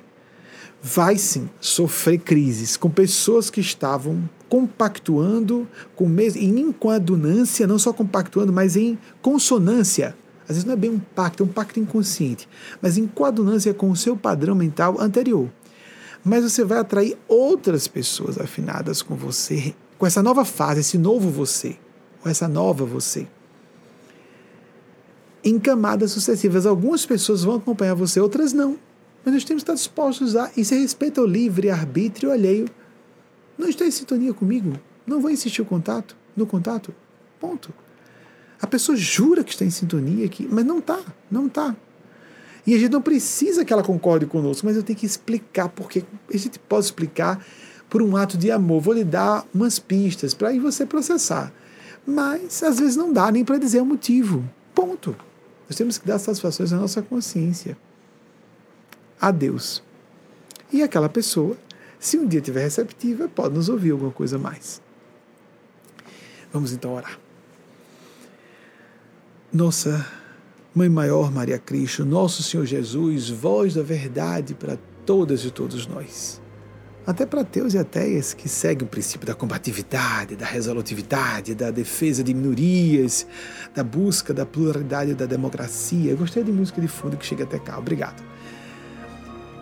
vai sim sofrer crises com pessoas que estavam compactuando com mesmo em incoadunância, não só compactuando, mas em consonância. Às vezes não é bem um pacto, é um pacto inconsciente, mas em coadunância com o seu padrão mental anterior. Mas você vai atrair outras pessoas afinadas com você, com essa nova fase, esse novo você, ou essa nova você. Em camadas sucessivas. Algumas pessoas vão acompanhar você, outras não. Mas nós temos que estar dispostos a. Isso é respeito ao livre-arbítrio alheio. Não está em sintonia comigo? Não vou insistir o contato, no contato. Ponto. A pessoa jura que está em sintonia aqui, mas não está, não está. E a gente não precisa que ela concorde conosco, mas eu tenho que explicar, porque a gente pode explicar por um ato de amor. Vou lhe dar umas pistas para aí você processar. Mas às vezes não dá nem para dizer o motivo. Ponto. Nós temos que dar satisfações à nossa consciência. A Deus. E aquela pessoa, se um dia estiver receptiva, pode nos ouvir alguma coisa mais. Vamos então orar. Nossa Mãe Maior Maria Cristo, nosso Senhor Jesus, voz da verdade para todas e todos nós. Até para ateus e ateias que seguem o princípio da combatividade, da resolutividade, da defesa de minorias, da busca da pluralidade da democracia. Eu gostei de música de fundo que chega até cá. Obrigado.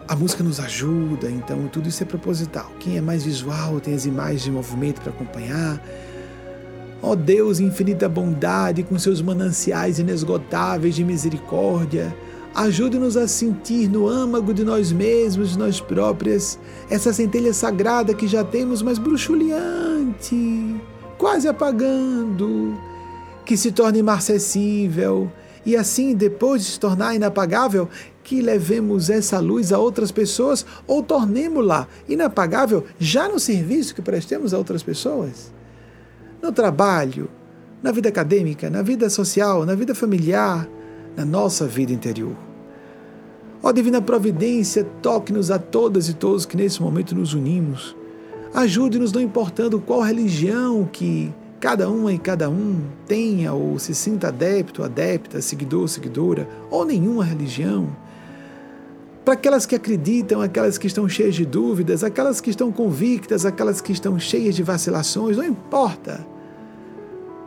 A música nos ajuda, então tudo isso é proposital. Quem é mais visual tem as imagens de movimento para acompanhar Ó Deus, infinita bondade, com seus mananciais inesgotáveis de misericórdia, ajude-nos a sentir no âmago de nós mesmos, de nós próprias, essa centelha sagrada que já temos, mas bruxuleante, quase apagando, que se torne inacessível e assim, depois de se tornar inapagável, que levemos essa luz a outras pessoas ou tornemos-la inapagável já no serviço que prestemos a outras pessoas no trabalho, na vida acadêmica, na vida social, na vida familiar, na nossa vida interior. Ó Divina Providência, toque-nos a todas e todos que nesse momento nos unimos. Ajude-nos, não importando qual religião que cada uma e cada um tenha ou se sinta adepto, adepta, seguidor, seguidora, ou nenhuma religião. Para aquelas que acreditam, aquelas que estão cheias de dúvidas, aquelas que estão convictas, aquelas que estão cheias de vacilações, não importa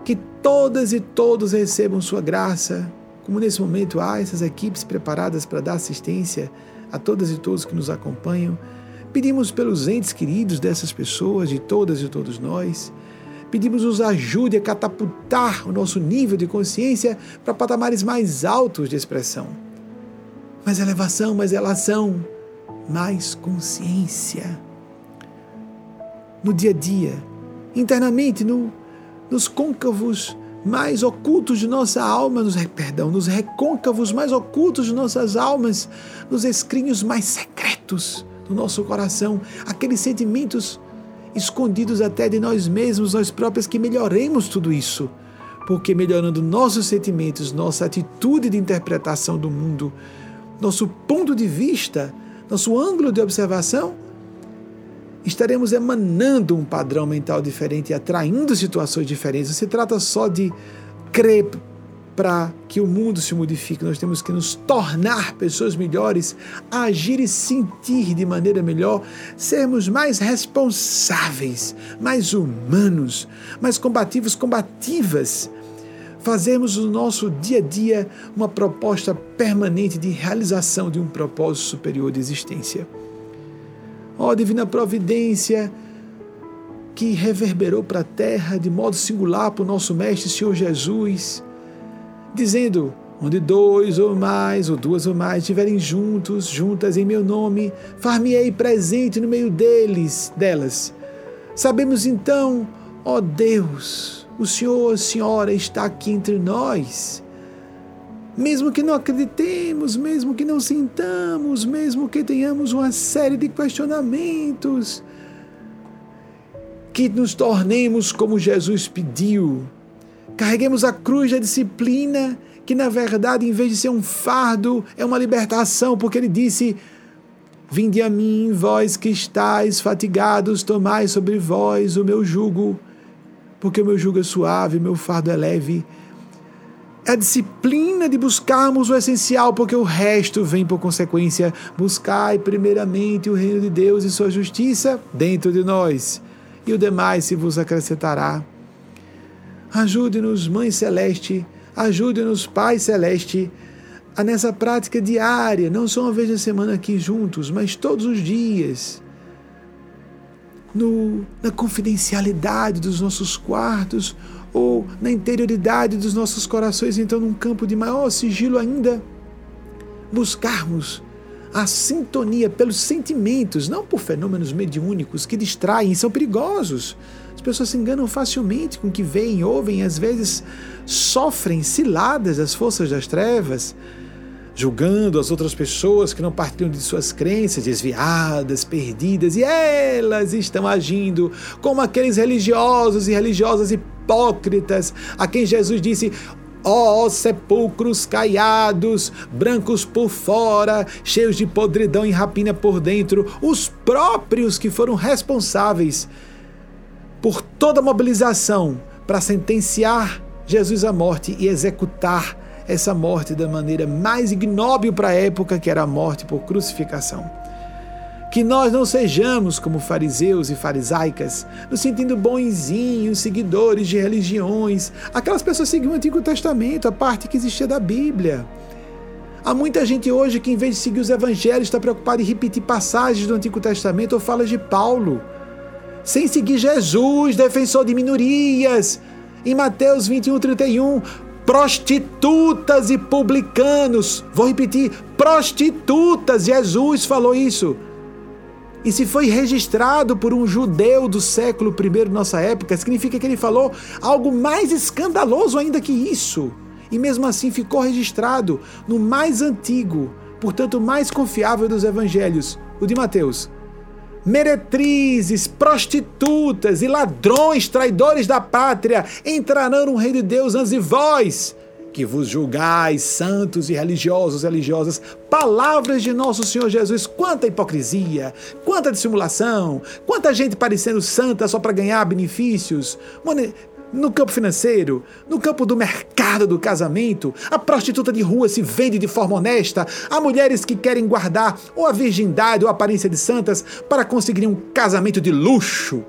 que todas e todos recebam sua graça, como nesse momento há essas equipes preparadas para dar assistência a todas e todos que nos acompanham. Pedimos pelos entes queridos dessas pessoas, de todas e todos nós. Pedimos nos ajude a catapultar o nosso nível de consciência para patamares mais altos de expressão. Mais elevação, mais relação, mais consciência. No dia a dia, internamente, no nos côncavos mais ocultos de nossa alma, nos, perdão, nos recôncavos mais ocultos de nossas almas, nos escrinhos mais secretos do nosso coração, aqueles sentimentos escondidos até de nós mesmos, nós próprios, que melhoremos tudo isso. Porque melhorando nossos sentimentos, nossa atitude de interpretação do mundo, nosso ponto de vista, nosso ângulo de observação, estaremos emanando um padrão mental diferente e atraindo situações diferentes. Não se trata só de crer para que o mundo se modifique, nós temos que nos tornar pessoas melhores, agir e sentir de maneira melhor, sermos mais responsáveis, mais humanos, mais combativos, combativas. Fazermos no nosso dia a dia uma proposta permanente de realização de um propósito superior de existência. Ó oh, divina providência, que reverberou para a terra de modo singular para o nosso Mestre Senhor Jesus, dizendo: onde dois ou mais, ou duas ou mais estiverem juntos, juntas em meu nome, far-me-ei presente no meio deles, delas. Sabemos então, ó Deus, o Senhor, a Senhora está aqui entre nós mesmo que não acreditemos, mesmo que não sintamos, mesmo que tenhamos uma série de questionamentos, que nos tornemos como Jesus pediu. Carreguemos a cruz da disciplina, que na verdade, em vez de ser um fardo, é uma libertação, porque ele disse: Vinde a mim, vós que estáis fatigados, tomai sobre vós o meu jugo, porque o meu jugo é suave, meu fardo é leve é a disciplina de buscarmos o essencial, porque o resto vem por consequência. Buscai primeiramente o reino de Deus e sua justiça dentro de nós, e o demais se vos acrescentará. Ajude-nos, Mãe Celeste, ajude-nos, Pai Celeste, a nessa prática diária, não só uma vez na semana aqui juntos, mas todos os dias, no, na confidencialidade dos nossos quartos ou na interioridade dos nossos corações, então num campo de maior sigilo ainda, buscarmos a sintonia pelos sentimentos, não por fenômenos mediúnicos que distraem são perigosos. As pessoas se enganam facilmente com o que veem, ouvem, às vezes sofrem ciladas das forças das trevas, julgando as outras pessoas que não partilham de suas crenças, desviadas, perdidas, e elas estão agindo como aqueles religiosos e religiosas hipócritas a quem Jesus disse: Ó oh, sepulcros caiados, brancos por fora, cheios de podridão e rapina por dentro, os próprios que foram responsáveis por toda a mobilização para sentenciar Jesus à morte e executar essa morte da maneira mais ignóbil para a época, que era a morte por crucificação. Que nós não sejamos como fariseus e farisaicas, nos sentindo bonzinhos, seguidores de religiões. Aquelas pessoas seguiam o Antigo Testamento, a parte que existia da Bíblia. Há muita gente hoje que, em vez de seguir os evangelhos, está preocupada em repetir passagens do Antigo Testamento ou falas de Paulo, sem seguir Jesus, defensor de minorias. Em Mateus 21, 31, prostitutas e publicanos. Vou repetir: prostitutas. Jesus falou isso. E se foi registrado por um judeu do século I, nossa época, significa que ele falou algo mais escandaloso ainda que isso. E mesmo assim ficou registrado no mais antigo, portanto mais confiável dos evangelhos, o de Mateus. Meretrizes, prostitutas e ladrões, traidores da pátria, entrarão no reino de Deus antes de vós que vos julgais, santos e religiosos, religiosas, palavras de nosso Senhor Jesus, quanta hipocrisia, quanta dissimulação, quanta gente parecendo santa só para ganhar benefícios, no campo financeiro, no campo do mercado do casamento, a prostituta de rua se vende de forma honesta, há mulheres que querem guardar ou a virgindade ou a aparência de santas para conseguir um casamento de luxo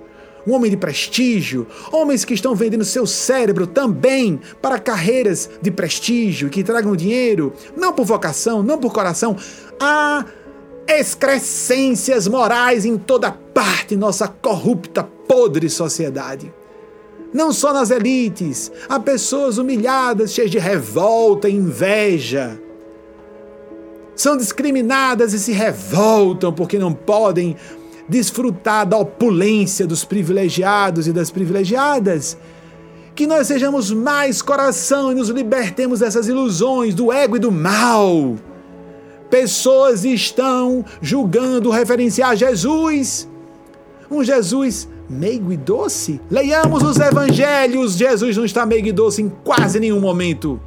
um homem de prestígio, homens que estão vendendo seu cérebro também para carreiras de prestígio que tragam dinheiro, não por vocação, não por coração. Há excrescências morais em toda parte nossa corrupta, podre sociedade. Não só nas elites, há pessoas humilhadas, cheias de revolta e inveja. São discriminadas e se revoltam porque não podem desfrutar da opulência dos privilegiados e das privilegiadas. Que nós sejamos mais coração e nos libertemos dessas ilusões do ego e do mal. Pessoas estão julgando referenciar Jesus, um Jesus meigo e doce. Leiamos os evangelhos, Jesus não está meigo e doce em quase nenhum momento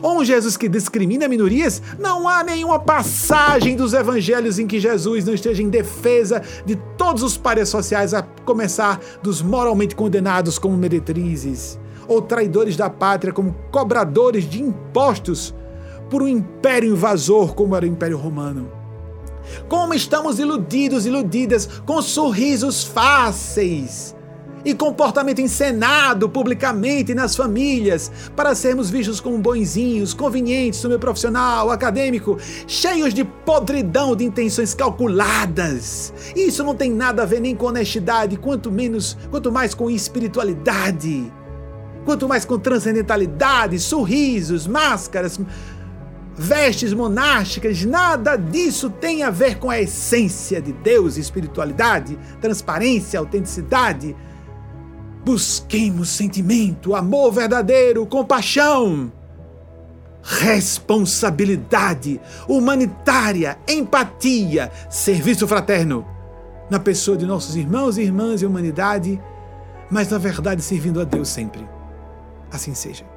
ou um Jesus que discrimina minorias, não há nenhuma passagem dos evangelhos em que Jesus não esteja em defesa de todos os pares sociais, a começar dos moralmente condenados como meretrizes, ou traidores da pátria como cobradores de impostos por um império invasor como era o Império Romano. Como estamos iludidos, iludidas com sorrisos fáceis e comportamento encenado publicamente nas famílias para sermos vistos como bonzinhos, convenientes no meio profissional, acadêmico, cheios de podridão de intenções calculadas. Isso não tem nada a ver nem com honestidade, quanto menos, quanto mais com espiritualidade. Quanto mais com transcendentalidade, sorrisos, máscaras, vestes monásticas, nada disso tem a ver com a essência de Deus, espiritualidade, transparência, autenticidade Busquemos sentimento, amor verdadeiro, compaixão, responsabilidade humanitária, empatia, serviço fraterno na pessoa de nossos irmãos e irmãs e humanidade, mas na verdade servindo a Deus sempre. Assim seja.